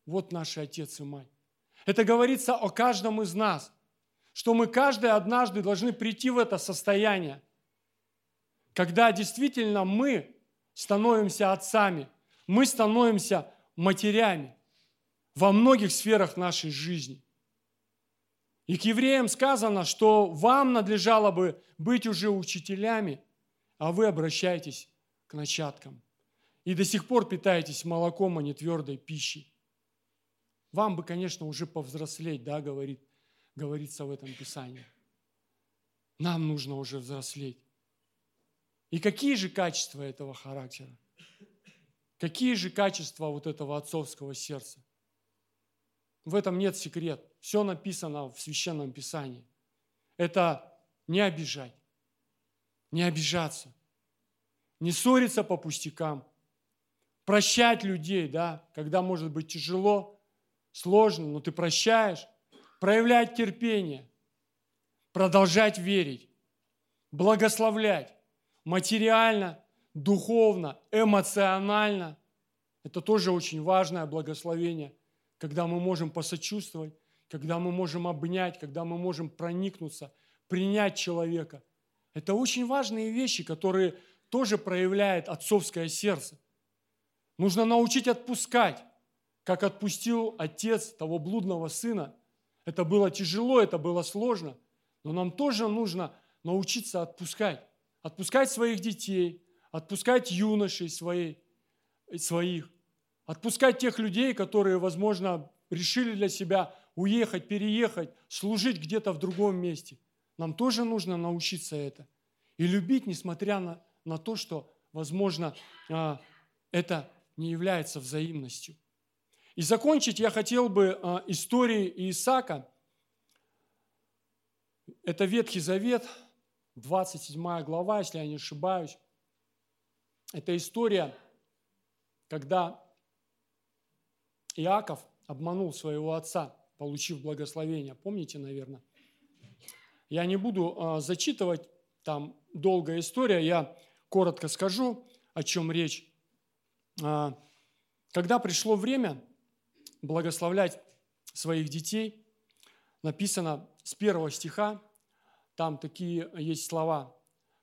Speaker 1: Вот наши отец и мать. Это говорится о каждом из нас, что мы каждый однажды должны прийти в это состояние, когда действительно мы становимся отцами, мы становимся матерями во многих сферах нашей жизни. И к евреям сказано, что вам надлежало бы быть уже учителями, а вы обращаетесь к начаткам. И до сих пор питаетесь молоком, а не твердой пищей. Вам бы, конечно, уже повзрослеть, да, говорит, говорится в этом Писании. Нам нужно уже взрослеть. И какие же качества этого характера? Какие же качества вот этого отцовского сердца? В этом нет секрет. Все написано в Священном Писании. Это не обижать. не обижаться, не ссориться по пустякам, прощать людей, да, когда может быть тяжело, сложно, но ты прощаешь, проявлять терпение, продолжать верить, благословлять материально, духовно, эмоционально. Это тоже очень важное благословение, когда мы можем посочувствовать, когда мы можем обнять, когда мы можем проникнуться, принять человека. Это очень важные вещи, которые тоже проявляет отцовское сердце. Нужно научить отпускать, как отпустил отец того блудного сына. Это было тяжело, это было сложно, но нам тоже нужно научиться отпускать. Отпускать своих детей, отпускать юношей своей, своих, отпускать тех людей, которые, возможно, решили для себя уехать, переехать, служить где-то в другом месте. Нам тоже нужно научиться это. И любить, несмотря на, на то, что, возможно, а, это не является взаимностью. И закончить я хотел бы а, историей Исаака. Это Ветхий Завет, 27 глава, если я не ошибаюсь. Это история, когда Иаков обманул своего отца, получив благословение. Помните, наверное? Я не буду а, зачитывать, там долгая история, я коротко скажу, о чем речь. А, когда пришло время благословлять своих детей, написано с первого стиха, там такие есть слова,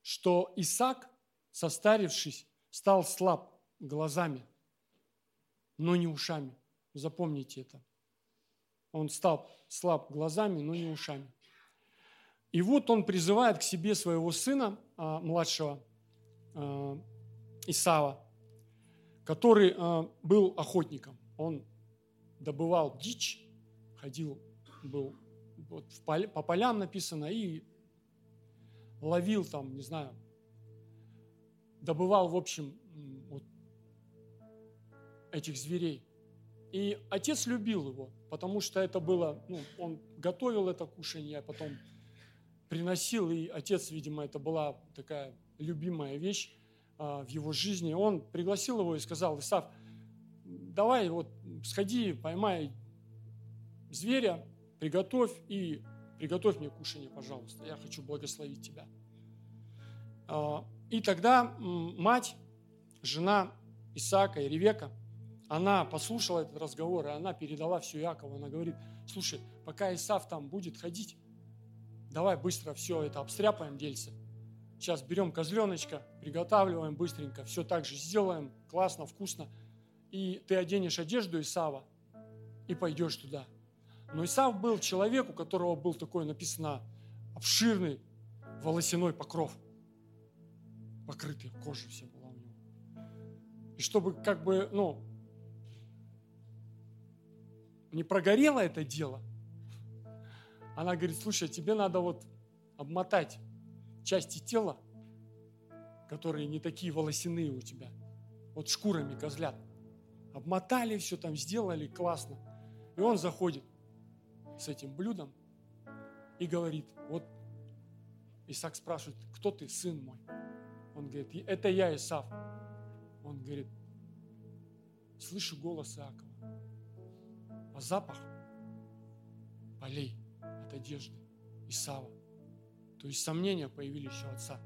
Speaker 1: что Исаак, состарившись, стал слаб глазами, но не ушами. Запомните это. Он стал слаб глазами, но не ушами. И вот он призывает к себе своего сына, а, младшего а, Исава, который а, был охотником. Он добывал дичь, ходил, был вот по полям написано, и ловил там, не знаю, добывал, в общем, вот этих зверей. И отец любил его, потому что это было, ну, он готовил это кушанье, а потом приносил, и отец, видимо, это была такая любимая вещь а, в его жизни. Он пригласил его и сказал, Исав, давай вот сходи, поймай зверя, приготовь и приготовь мне кушание, пожалуйста, я хочу благословить тебя. А, и тогда мать, жена Исаака и Ревека, она послушала этот разговор, и она передала все Якову. Она говорит, слушай, пока Исав там будет ходить, давай быстро все это обстряпаем, дельце. Сейчас берем козленочка, приготавливаем быстренько, все так же сделаем, классно, вкусно. И ты оденешь одежду Исава и пойдешь туда. Но Исав был человек, у которого был такой, написано, обширный волосяной покров. Покрытый кожа вся была у него. И чтобы как бы, ну, не прогорело это дело, она говорит, слушай, тебе надо вот обмотать части тела, которые не такие волосяные у тебя, вот шкурами козлят. Обмотали все там, сделали классно. И он заходит с этим блюдом и говорит, вот Исаак спрашивает, кто ты, сын мой? Он говорит, это я, Исав. Он говорит, слышу голос Иакова, а запах полей от одежды Исава. То есть сомнения появились у отца.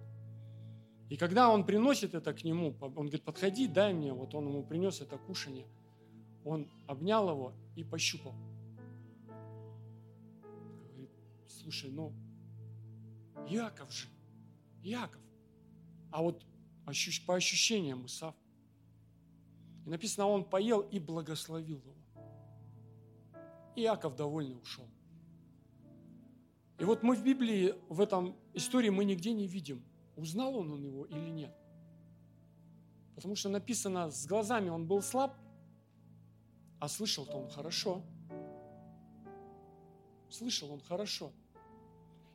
Speaker 1: И когда он приносит это к нему, он говорит, подходи, дай мне, вот он ему принес это кушание, он обнял его и пощупал. Слушай, ну, Яков же, Яков. А вот по ощущениям Исав. И написано, он поел и благословил его. И Иаков довольный ушел. И вот мы в Библии, в этом истории мы нигде не видим, узнал он он его или нет. Потому что написано, с глазами он был слаб, а слышал-то он хорошо. Слышал он хорошо.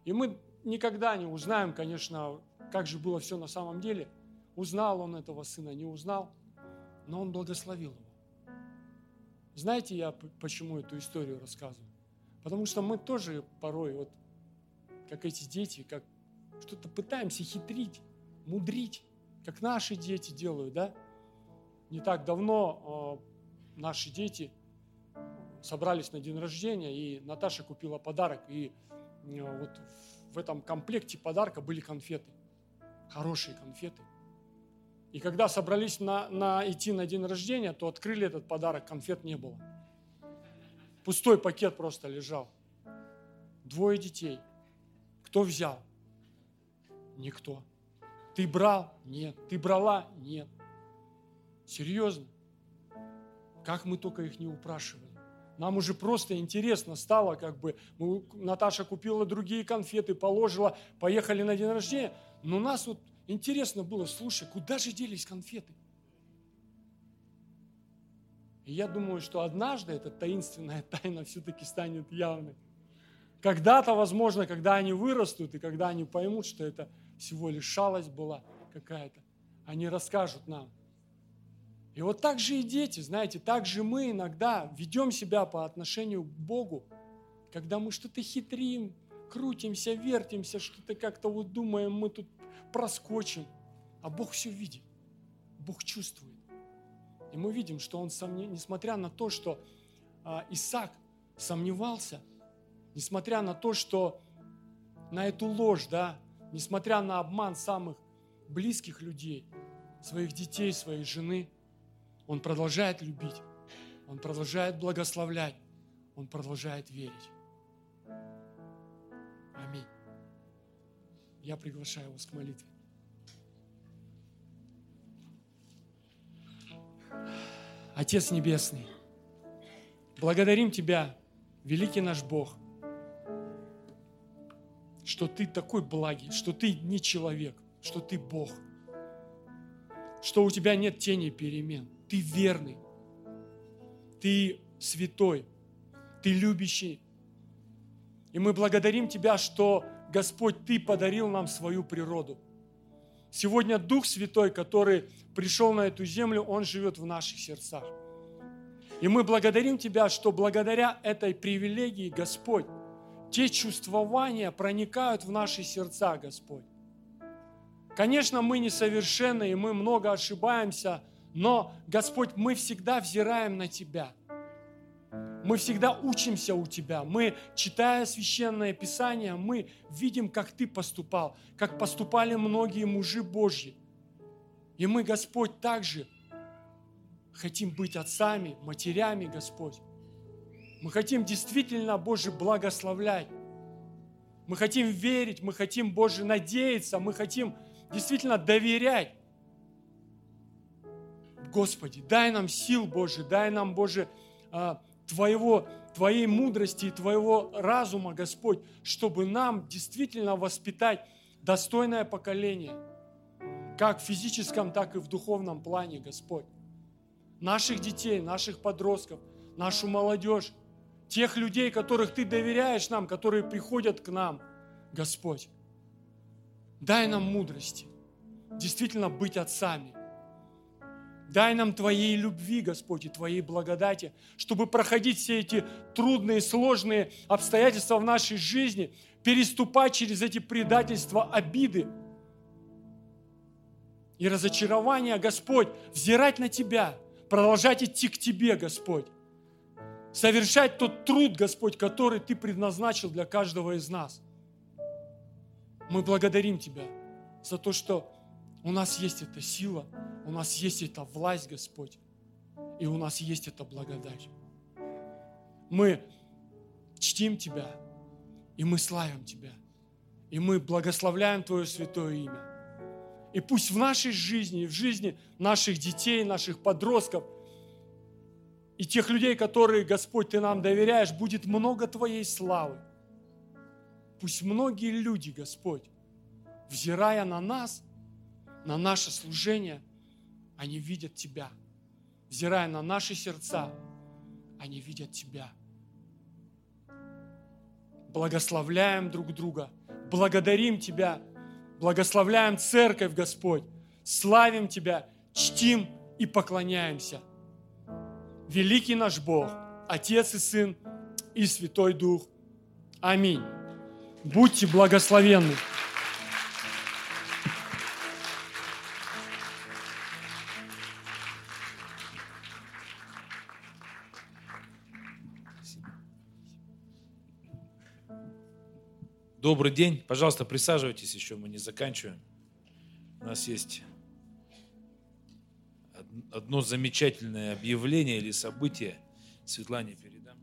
Speaker 1: И мы никогда не узнаем, конечно, как же было все на самом деле. Узнал он этого сына, не узнал, но он благословил его. Знаете, я почему эту историю рассказываю? Потому что мы тоже порой вот как эти дети, как что-то пытаемся хитрить, мудрить, как наши дети делают, да? Не так давно э, наши дети собрались на день рождения, и Наташа купила подарок, и э, вот в этом комплекте подарка были конфеты, хорошие конфеты. И когда собрались на, на, идти на день рождения, то открыли этот подарок, конфет не было. Пустой пакет просто лежал. Двое детей. Кто взял? Никто. Ты брал? Нет. Ты брала? Нет. Серьезно. Как мы только их не упрашивали. Нам уже просто интересно стало, как бы, Наташа купила другие конфеты, положила, поехали на день рождения. Но нас вот интересно было, слушай, куда же делись конфеты? И я думаю, что однажды эта таинственная <laughs> тайна все-таки станет явной. Когда-то, возможно, когда они вырастут и когда они поймут, что это всего лишь шалость была какая-то, они расскажут нам. И вот так же и дети, знаете, так же мы иногда ведем себя по отношению к Богу, когда мы что-то хитрим, крутимся, вертимся, что-то как-то вот думаем, мы тут проскочим, а Бог все видит, Бог чувствует. И мы видим, что он, несмотря на то, что а, Исаак сомневался, несмотря на то, что на эту ложь, да, несмотря на обман самых близких людей, своих детей, своей жены, он продолжает любить, он продолжает благословлять, он продолжает верить. Аминь. Я приглашаю вас к молитве. Отец Небесный, благодарим Тебя, великий наш Бог, что Ты такой благий, что Ты не человек, что Ты Бог, что у Тебя нет тени перемен, Ты верный, Ты святой, Ты любящий. И мы благодарим Тебя, что, Господь, Ты подарил нам свою природу. Сегодня Дух Святой, который пришел на эту землю, Он живет в наших сердцах. И мы благодарим Тебя, что благодаря этой привилегии, Господь, те чувствования проникают в наши сердца, Господь. Конечно, мы несовершенны, и мы много ошибаемся, но, Господь, мы всегда взираем на Тебя. Мы всегда учимся у Тебя. Мы, читая Священное Писание, мы видим, как Ты поступал, как поступали многие мужи Божьи. И мы, Господь, также хотим быть отцами, матерями, Господь. Мы хотим действительно, Боже, благословлять. Мы хотим верить, мы хотим, Боже, надеяться, мы хотим действительно доверять. Господи, дай нам сил, Боже, дай нам, Боже, а, Твоего, Твоей мудрости и Твоего разума, Господь, чтобы нам действительно воспитать достойное поколение – как в физическом, так и в духовном плане, Господь. Наших детей, наших подростков, нашу молодежь, тех людей, которых Ты доверяешь нам, которые приходят к нам, Господь. Дай нам мудрости, действительно быть отцами. Дай нам Твоей любви, Господь, и Твоей благодати, чтобы проходить все эти трудные, сложные обстоятельства в нашей жизни, переступать через эти предательства, обиды, и разочарование, Господь, взирать на Тебя, продолжать идти к Тебе, Господь. Совершать тот труд, Господь, который Ты предназначил для каждого из нас. Мы благодарим Тебя за то, что у нас есть эта сила, у нас есть эта власть, Господь, и у нас есть эта благодать. Мы чтим Тебя, и мы славим Тебя, и мы благословляем Твое святое имя. И пусть в нашей жизни, в жизни наших детей, наших подростков и тех людей, которые, Господь, Ты нам доверяешь, будет много Твоей славы. Пусть многие люди, Господь, взирая на нас, на наше служение, они видят Тебя. Взирая на наши сердца, они видят Тебя. Благословляем друг друга, благодарим Тебя – Благословляем церковь, Господь. Славим Тебя, чтим и поклоняемся. Великий наш Бог, Отец и Сын и Святой Дух. Аминь. Будьте благословенны.
Speaker 2: Добрый день. Пожалуйста, присаживайтесь, еще мы не заканчиваем. У нас есть одно замечательное объявление или событие. Светлане передам.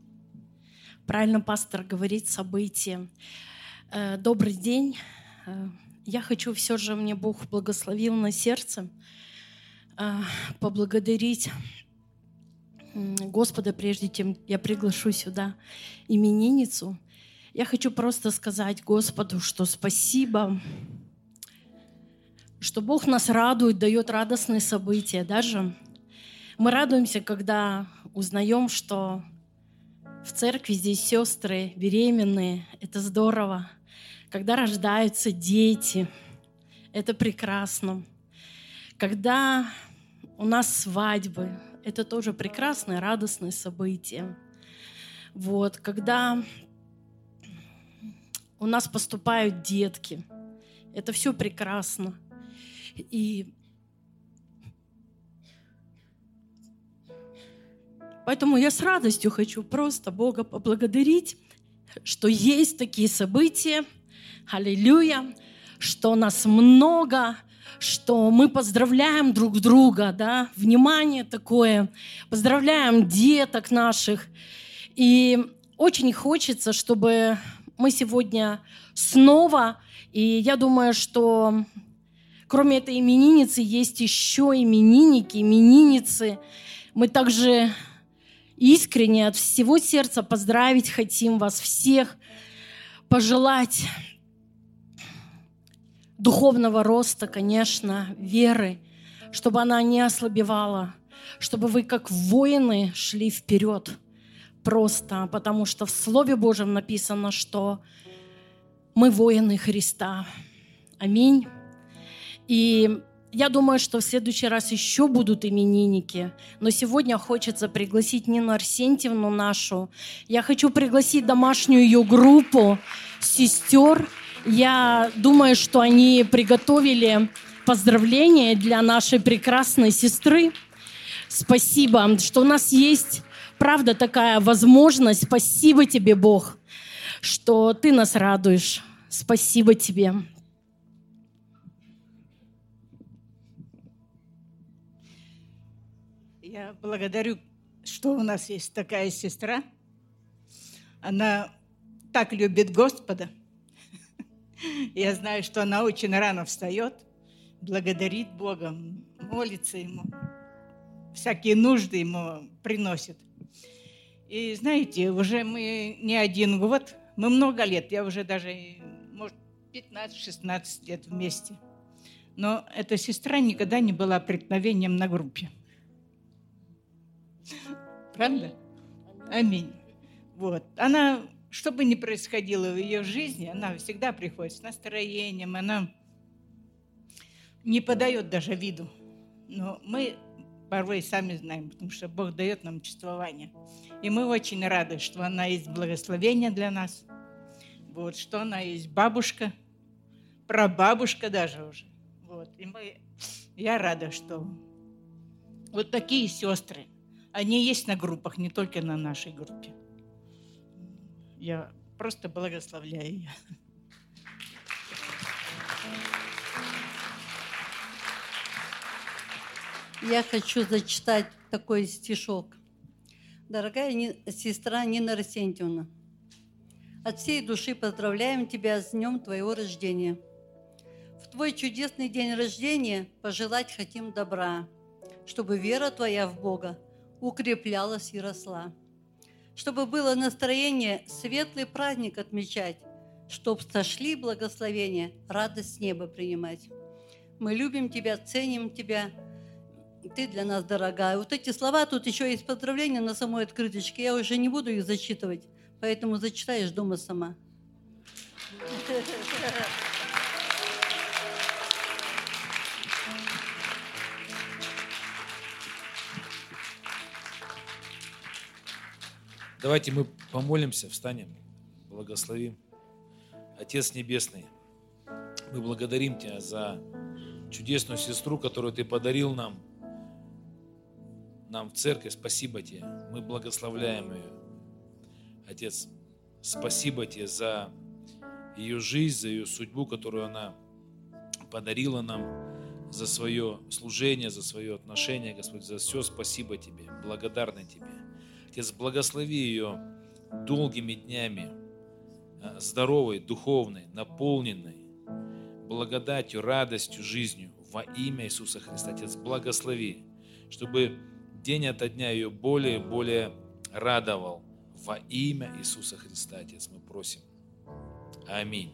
Speaker 3: Правильно пастор говорит событие. Э, добрый день. Э, я хочу все же, мне Бог благословил на сердце, э, поблагодарить Господа, прежде чем я приглашу сюда именинницу. Я хочу просто сказать Господу, что спасибо, что Бог нас радует, дает радостные события. Даже мы радуемся, когда узнаем, что в церкви здесь сестры беременные. Это здорово. Когда рождаются дети, это прекрасно. Когда у нас свадьбы, это тоже прекрасное, радостное событие. Вот, когда у нас поступают детки, это все прекрасно. И поэтому я с радостью хочу просто Бога поблагодарить, что есть такие события. Аллилуйя, что нас много, что мы поздравляем друг друга, да, внимание такое, поздравляем деток наших. И очень хочется, чтобы мы сегодня снова, и я думаю, что кроме этой именинницы есть еще именинники, именинницы. Мы также искренне от всего сердца поздравить хотим вас всех, пожелать духовного роста, конечно, веры, чтобы она не ослабевала, чтобы вы как воины шли вперед просто, потому что в Слове Божьем написано, что мы воины Христа. Аминь. И я думаю, что в следующий раз еще будут именинники. Но сегодня хочется пригласить Нину Арсентьевну нашу. Я хочу пригласить домашнюю ее группу сестер, я думаю, что они приготовили поздравления для нашей прекрасной сестры. Спасибо, что у нас есть, правда, такая возможность. Спасибо тебе, Бог, что ты нас радуешь. Спасибо тебе.
Speaker 4: Я благодарю, что у нас есть такая сестра. Она так любит Господа – я знаю, что она очень рано встает, благодарит Бога, молится Ему, всякие нужды Ему приносит. И знаете, уже мы не один год, мы много лет, я уже даже, может, 15-16 лет вместе. Но эта сестра никогда не была преткновением на группе. Правда? Аминь. Вот. Она что бы ни происходило в ее жизни, она всегда приходит с настроением, она не подает даже виду. Но мы порой сами знаем, потому что Бог дает нам чувствование. И мы очень рады, что она есть благословение для нас, вот, что она есть бабушка, прабабушка даже уже. Вот. И мы, я рада, что вот такие сестры, они есть на группах, не только на нашей группе. Я просто благословляю ее.
Speaker 5: Я хочу зачитать такой стишок. Дорогая сестра Нина Арсентьевна, от всей души поздравляем тебя с днем твоего рождения. В твой чудесный день рождения пожелать хотим добра, чтобы вера твоя в Бога укреплялась и росла чтобы было настроение светлый праздник отмечать, чтоб сошли благословения, радость неба принимать. Мы любим Тебя, ценим Тебя, Ты для нас дорогая. Вот эти слова, тут еще есть поздравления на самой открыточке, я уже не буду их зачитывать, поэтому зачитаешь дома сама.
Speaker 2: Давайте мы помолимся, встанем, благословим. Отец Небесный, мы благодарим Тебя за чудесную сестру, которую Ты подарил нам, нам в церкви. Спасибо Тебе. Мы благословляем ее. Отец, спасибо Тебе за ее жизнь, за ее судьбу, которую она подарила нам, за свое служение, за свое отношение, Господь, за все спасибо Тебе, благодарны Тебе. Отец, благослови ее долгими днями, а, здоровой, духовной, наполненной, благодатью, радостью, жизнью во имя Иисуса Христа. Отец, благослови, чтобы день ото дня ее более и более радовал во имя Иисуса Христа, Отец, мы просим. Аминь.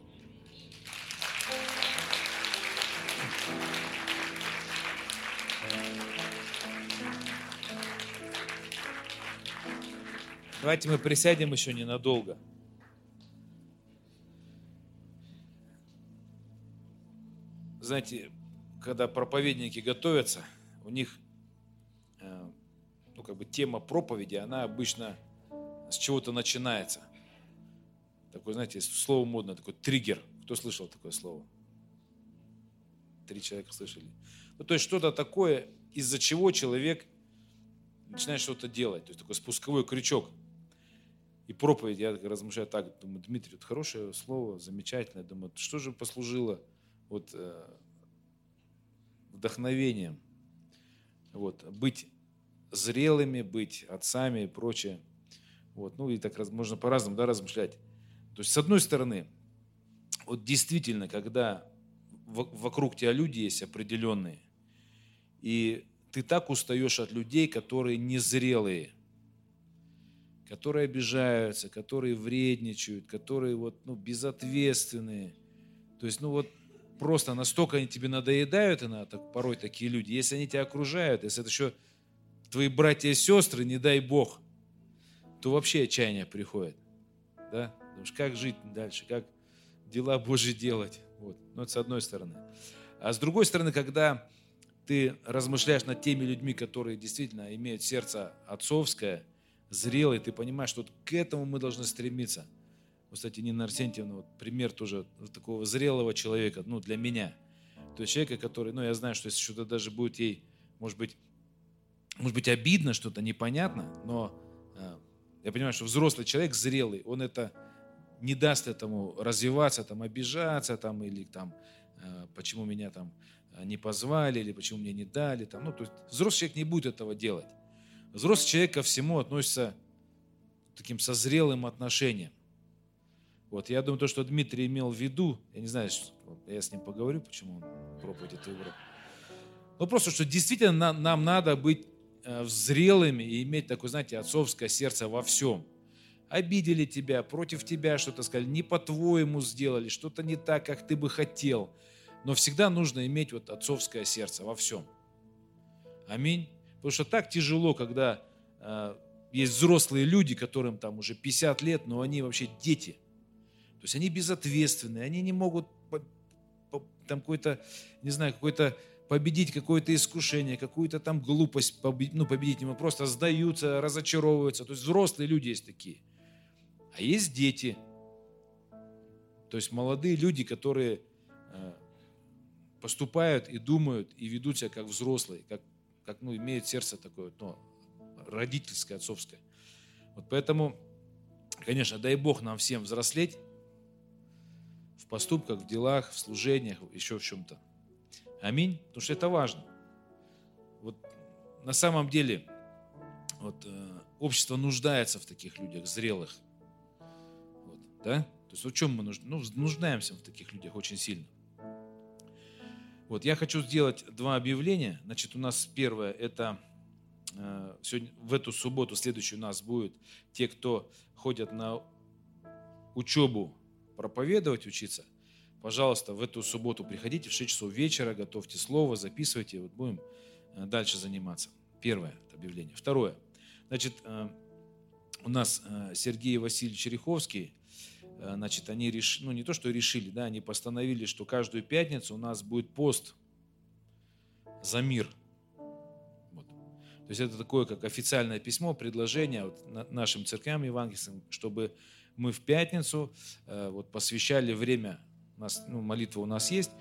Speaker 2: Давайте мы присядем еще ненадолго. Знаете, когда проповедники готовятся, у них ну, как бы тема проповеди, она обычно с чего-то начинается. Такой, знаете, слово модное, такой триггер. Кто слышал такое слово? Три человека слышали. Ну, то есть что-то такое, из-за чего человек начинает что-то делать. То есть такой спусковой крючок. И проповедь, я размышляю так, думаю, Дмитрий, вот хорошее слово, замечательное. Думаю, что же послужило вот, э, вдохновением? Вот, быть зрелыми, быть отцами и прочее. Вот, ну и так можно по-разному да, размышлять. То есть, с одной стороны, вот действительно, когда вокруг тебя люди есть определенные, и ты так устаешь от людей, которые незрелые, которые обижаются, которые вредничают, которые вот, ну, безответственные. То есть, ну вот просто настолько они тебе надоедают, и так, порой такие люди, если они тебя окружают, если это еще твои братья и сестры, не дай Бог, то вообще отчаяние приходит. Да? Потому что как жить дальше, как дела Божьи делать. Вот. Ну, это с одной стороны. А с другой стороны, когда ты размышляешь над теми людьми, которые действительно имеют сердце отцовское, зрелое, ты понимаешь, что вот к этому мы должны стремиться. Кстати, Нина Арсентьевна, вот пример тоже такого зрелого человека, ну, для меня. То есть человека, который, ну, я знаю, что если что-то даже будет ей, может быть, может быть, обидно, что-то непонятно, но э, я понимаю, что взрослый человек, зрелый, он это не даст этому развиваться, там, обижаться, там, или там, э, почему меня там не позвали, или почему мне не дали. Там. Ну, то есть взрослый человек не будет этого делать. Взрослый человек ко всему относится таким созрелым отношением. Вот, я думаю, то, что Дмитрий имел в виду, я не знаю, я с ним поговорю, почему он проповедь это выбрал. Ну, просто, что действительно нам, надо быть зрелыми и иметь такое, знаете, отцовское сердце во всем. Обидели тебя, против тебя что-то сказали, не по-твоему сделали, что-то не так, как ты бы хотел. Но всегда нужно иметь вот отцовское сердце во всем. Аминь. Потому что так тяжело, когда э, есть взрослые люди, которым там уже 50 лет, но они вообще дети. То есть они безответственные, они не могут там какой-то, не знаю, какой-то победить какое-то искушение, какую-то там глупость победить, ну, победить, не просто сдаются, разочаровываются. То есть взрослые люди есть такие. А есть дети. То есть молодые люди, которые э, поступают и думают, и ведут себя как взрослые, как, как ну, имеют сердце такое, ну, родительское, отцовское. Вот поэтому, конечно, дай Бог нам всем взрослеть в поступках, в делах, в служениях, еще в чем-то. Аминь. Потому что это важно. Вот на самом деле вот, э, общество нуждается в таких людях, зрелых. Вот, да? То есть в чем мы нуждаемся? Ну, нуждаемся в таких людях очень сильно. Вот, я хочу сделать два объявления. Значит, у нас первое, это э, сегодня, в эту субботу, следующую у нас будет те, кто ходят на учебу проповедовать, учиться – Пожалуйста, в эту субботу приходите в 6 часов вечера, готовьте слово, записывайте, вот будем э, дальше заниматься. Первое объявление. Второе. Значит, э, у нас э, Сергей Васильевич Череховский, значит, они решили, ну не то, что решили, да, они постановили, что каждую пятницу у нас будет пост за мир. Вот. То есть это такое, как официальное письмо, предложение вот нашим церквям евангельским, чтобы мы в пятницу вот, посвящали время у нас, ну, молитва у нас есть,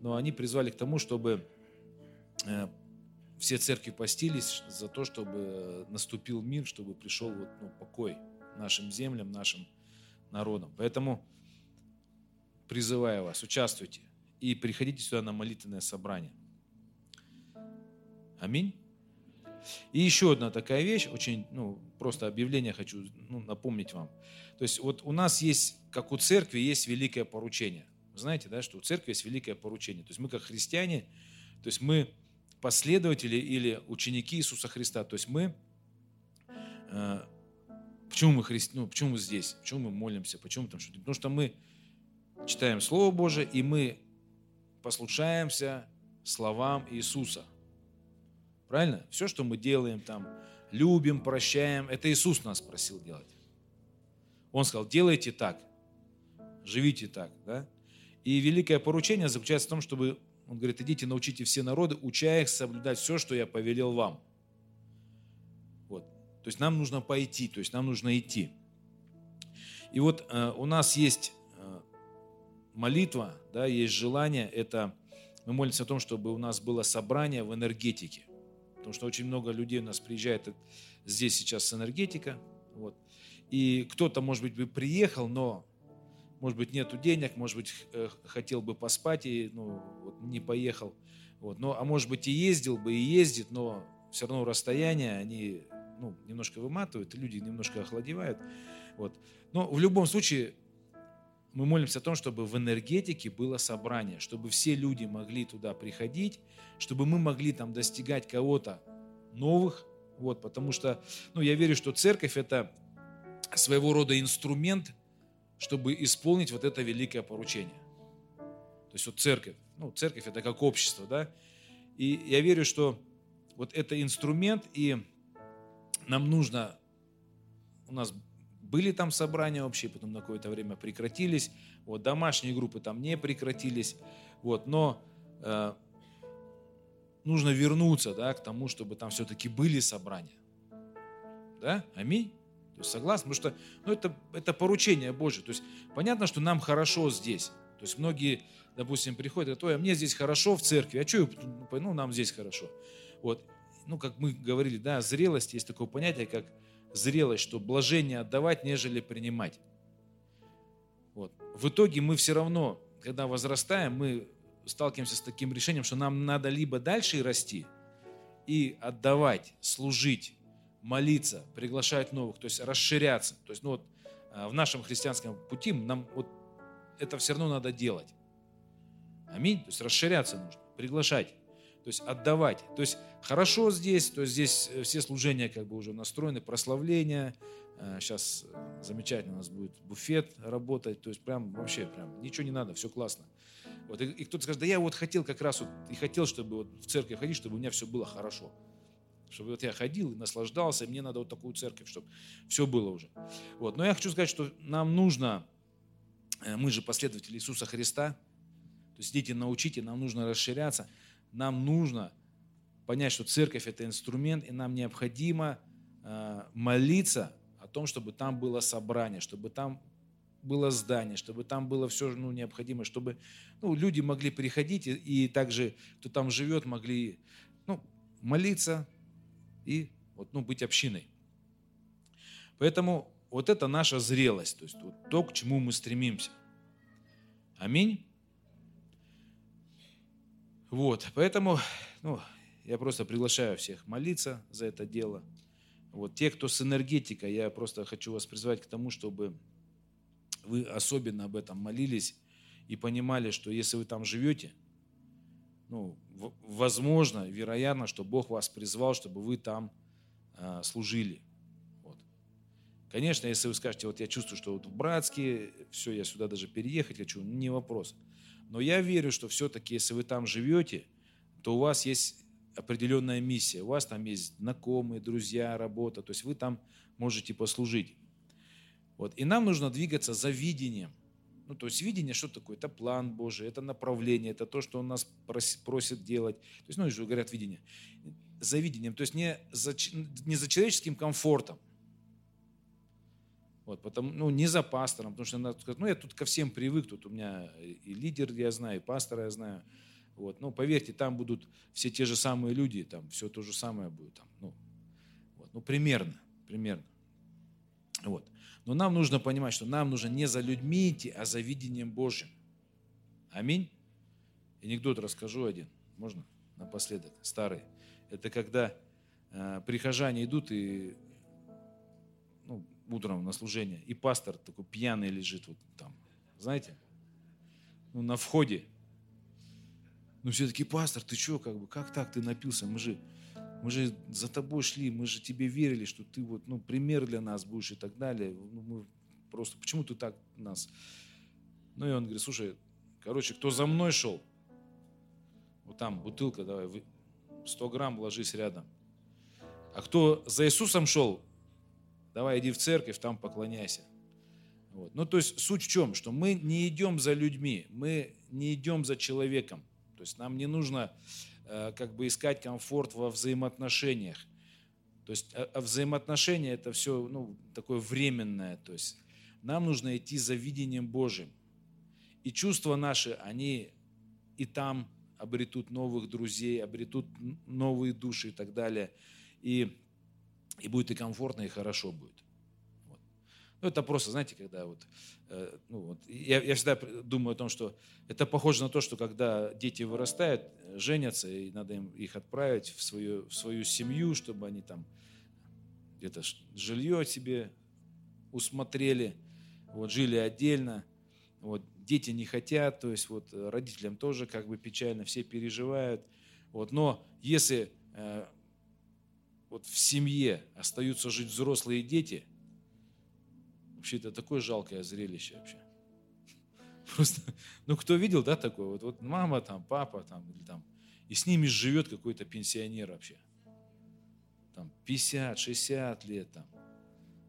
Speaker 2: но они призвали к тому, чтобы э, все церкви постились за то, чтобы наступил мир, чтобы пришел вот, ну, покой нашим землям, нашим народам. Поэтому призываю вас, участвуйте и приходите сюда на молитвенное собрание. Аминь. И еще одна такая вещь, очень, ну, просто объявление хочу ну, напомнить вам. То есть вот у нас есть, как у церкви, есть великое поручение. Знаете, да, что у церкви есть великое поручение. То есть мы как христиане, то есть мы последователи или ученики Иисуса Христа. То есть мы, э, почему мы христи, ну, почему мы здесь, почему мы молимся, почему там что-то. Потому что мы читаем Слово Божие, и мы послушаемся словам Иисуса. Правильно? Все, что мы делаем там, любим, прощаем, это Иисус нас просил делать. Он сказал, делайте так, живите так. Да? И великое поручение заключается в том, чтобы, он говорит, идите, научите все народы, уча их соблюдать все, что я повелел вам. Вот. То есть нам нужно пойти, то есть нам нужно идти. И вот э, у нас есть э, молитва, да, есть желание, это мы молимся о том, чтобы у нас было собрание в энергетике. Потому что очень много людей у нас приезжает здесь сейчас с энергетика. Вот. И кто-то, может быть, бы приехал, но, может быть, нету денег, может быть, э, хотел бы поспать и ну, вот, не поехал. Вот. Но, а может быть, и ездил бы, и ездит, но все равно расстояние, они ну, немножко выматывают, люди немножко охладевают. Вот. Но в любом случае мы молимся о том, чтобы в энергетике было собрание, чтобы все люди могли туда приходить, чтобы мы могли там достигать кого-то новых, вот, потому что, ну, я верю, что церковь это своего рода инструмент, чтобы исполнить вот это великое поручение. То есть вот церковь, ну, церковь это как общество, да, и я верю, что вот это инструмент, и нам нужно, у нас были там собрания общие, потом на какое-то время прекратились. Вот, домашние группы там не прекратились. Вот, но э, нужно вернуться да, к тому, чтобы там все-таки были собрания. Да? Аминь. То есть согласны? Потому что ну, это, это поручение Божье. То есть понятно, что нам хорошо здесь. То есть многие, допустим, приходят, говорят, ой, а мне здесь хорошо в церкви, а что, ну, нам здесь хорошо. Вот. Ну, как мы говорили, да, зрелость, есть такое понятие, как зрелость, что блажение отдавать, нежели принимать. Вот. В итоге мы все равно, когда возрастаем, мы сталкиваемся с таким решением, что нам надо либо дальше расти и отдавать, служить, молиться, приглашать новых, то есть расширяться. То есть ну вот, а, в нашем христианском пути нам вот это все равно надо делать. Аминь. То есть расширяться нужно, приглашать то есть отдавать. То есть хорошо здесь, то есть здесь э, все служения как бы уже настроены, прославления. Сейчас э, замечательно у нас будет буфет работать, то есть прям вообще прям ничего не надо, все классно. Вот, и, и кто-то скажет, да я вот хотел как раз вот и хотел, чтобы вот в церковь ходить, чтобы у меня все было хорошо. Чтобы вот я ходил и наслаждался, и мне надо вот такую церковь, чтобы все было уже. Вот. Но я хочу сказать, что нам нужно, э, мы же последователи Иисуса Христа, то есть идите, научите, нам нужно расширяться – нам нужно понять, что церковь это инструмент, и нам необходимо э, молиться о том, чтобы там было собрание, чтобы там было здание, чтобы там было все ну, необходимое, чтобы ну, люди могли приходить, и, и также, кто там живет, могли ну, молиться и вот, ну, быть общиной. Поэтому вот это наша зрелость, то есть вот то, к чему мы стремимся. Аминь. Вот, поэтому ну, я просто приглашаю всех молиться за это дело. Вот, те, кто с энергетикой, я просто хочу вас призвать к тому, чтобы вы особенно об этом молились и понимали, что если вы там живете, ну, возможно, вероятно, что Бог вас призвал, чтобы вы там э, служили. Вот. Конечно, если вы скажете, вот я чувствую, что вот в Братске, все, я сюда даже переехать хочу, не вопрос. Но я верю, что все-таки, если вы там живете, то у вас есть определенная миссия. У вас там есть знакомые, друзья, работа. То есть вы там можете послужить. Вот. И нам нужно двигаться за видением. Ну, то есть видение, что такое? Это план Божий, это направление, это то, что Он нас просит делать. То есть, ну, и же говорят видение. За видением, то есть не за, не за человеческим комфортом, вот, потому, ну, не за пастором, потому что надо сказать, ну, я тут ко всем привык, тут у меня и лидер я знаю, и пастора я знаю. Вот, ну, поверьте, там будут все те же самые люди, там все то же самое будет. Там, ну, вот, ну, примерно, примерно. Вот. Но нам нужно понимать, что нам нужно не за людьми идти, а за видением Божьим. Аминь. Анекдот расскажу один. Можно? Напоследок. Старый. Это когда э, прихожане идут и ну, утром на служение, и пастор такой пьяный лежит вот там. Знаете? Ну, на входе. Ну, все таки пастор, ты что, как бы, как так ты напился? Же, мы же за тобой шли, мы же тебе верили, что ты вот, ну, пример для нас будешь и так далее. Ну, мы просто, почему ты так нас? Ну, и он говорит, слушай, короче, кто за мной шел, вот там бутылка, давай, 100 грамм ложись рядом. А кто за Иисусом шел, давай иди в церковь, там поклоняйся. Вот. Ну, то есть суть в чем? Что мы не идем за людьми, мы не идем за человеком. То есть нам не нужно как бы искать комфорт во взаимоотношениях. То есть а, а взаимоотношения это все ну, такое временное. То есть нам нужно идти за видением Божьим. И чувства наши, они и там обретут новых друзей, обретут новые души и так далее. И, и будет и комфортно, и хорошо будет. Ну, это просто, знаете, когда вот, э, ну, вот я, я всегда думаю о том, что это похоже на то, что когда дети вырастают, женятся, и надо им их отправить в свою, в свою семью, чтобы они там где-то жилье себе усмотрели, вот, жили отдельно. Вот, дети не хотят, то есть вот родителям тоже как бы печально, все переживают. Вот, но если э, вот в семье остаются жить взрослые дети, вообще это такое жалкое зрелище вообще. <laughs> Просто, ну кто видел, да, такое? Вот, вот мама там, папа там, или там, и с ними живет какой-то пенсионер вообще. Там 50, 60 лет там.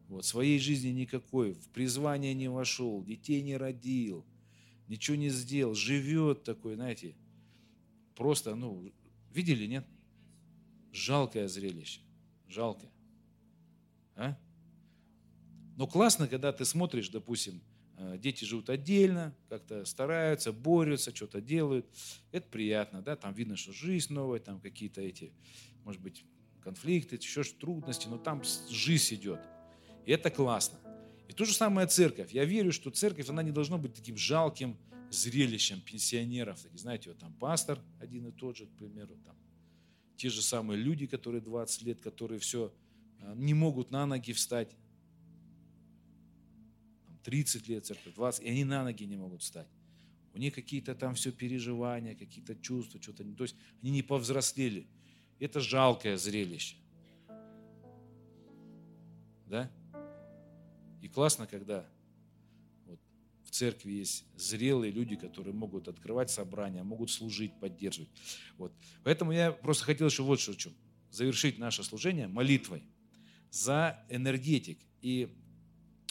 Speaker 2: Вот, своей жизни никакой, в призвание не вошел, детей не родил, ничего не сделал, живет такой, знаете, просто, ну, видели, нет? Жалкое зрелище, жалкое. А? Но классно, когда ты смотришь, допустим, э, дети живут отдельно, как-то стараются, борются, что-то делают. Это приятно, да, там видно, что жизнь новая, там какие-то эти, может быть, конфликты, еще трудности, но там жизнь идет. И это классно. И то же самое церковь. Я верю, что церковь, она не должна быть таким жалким зрелищем пенсионеров. Такие, знаете, вот там пастор один и тот же, к примеру, там те же самые люди, которые 20 лет, которые все а, не могут на ноги встать. 30 лет церковь, 20, и они на ноги не могут встать. У них какие-то там все переживания, какие-то чувства, что-то. То есть они не повзрослели. Это жалкое зрелище. Да? И классно, когда вот в церкви есть зрелые люди, которые могут открывать собрания, могут служить, поддерживать. Вот. Поэтому я просто хотел еще вот что, чем завершить наше служение молитвой за энергетик. И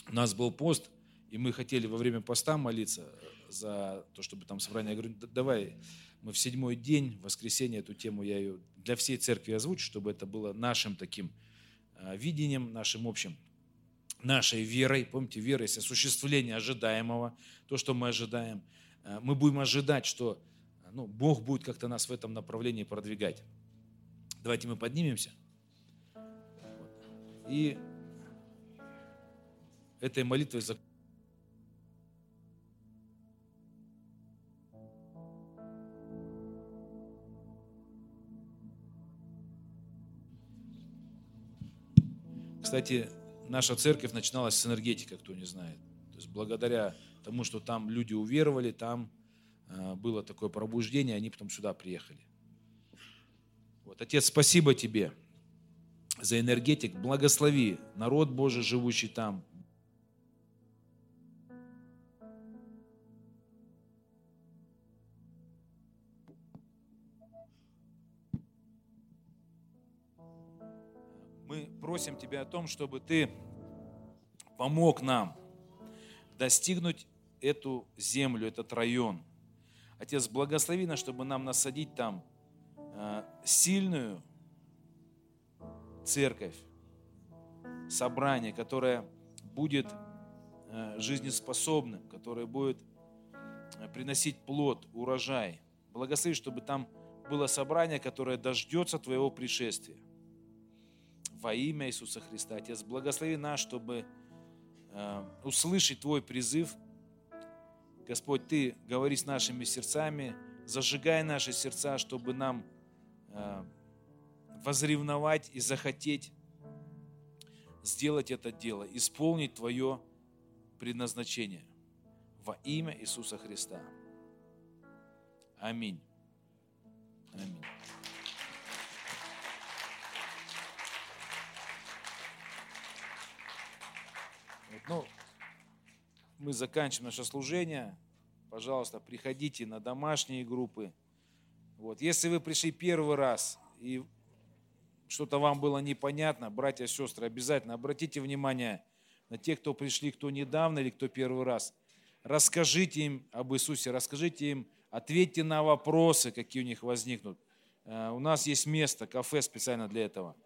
Speaker 2: у нас был пост, и мы хотели во время поста молиться за то, чтобы там собрание. Я говорю, давай мы в седьмой день, в воскресенье, эту тему я ее для всей церкви озвучу, чтобы это было нашим таким а, видением, нашим общим нашей верой, помните, вера есть осуществление ожидаемого, то, что мы ожидаем. Э, мы будем ожидать, что ну, Бог будет как-то нас в этом направлении продвигать. Давайте мы поднимемся. И этой молитвой закончим. Кстати, наша церковь начиналась с энергетики, кто не знает. То есть благодаря тому, что там люди уверовали, там э, было такое пробуждение, они потом сюда приехали. Вот, Отец, спасибо тебе за энергетик. Благослови народ Божий, живущий там. Просим Тебя о том, чтобы Ты помог нам достигнуть эту землю, этот район. Отец, благослови нас, чтобы нам насадить там э, сильную церковь, собрание, которое будет э, жизнеспособным, которое будет э, приносить плод, урожай. Благослови, чтобы там было собрание, которое дождется Твоего пришествия во имя Иисуса Христа. Отец, благослови нас, чтобы э, услышать Твой призыв Господь, Ты говори с нашими сердцами, зажигай наши сердца, чтобы нам э, возревновать и захотеть сделать это дело, исполнить Твое предназначение во имя Иисуса Христа. Аминь. Аминь. Ну, мы заканчиваем наше служение. Пожалуйста, приходите на домашние группы. Вот. Если вы пришли первый раз и что-то вам было непонятно, братья и сестры, обязательно обратите внимание на тех, кто пришли, кто недавно или кто первый раз. Расскажите им об Иисусе, расскажите им, ответьте на вопросы, какие у них возникнут. Э, у нас есть место, кафе специально для этого.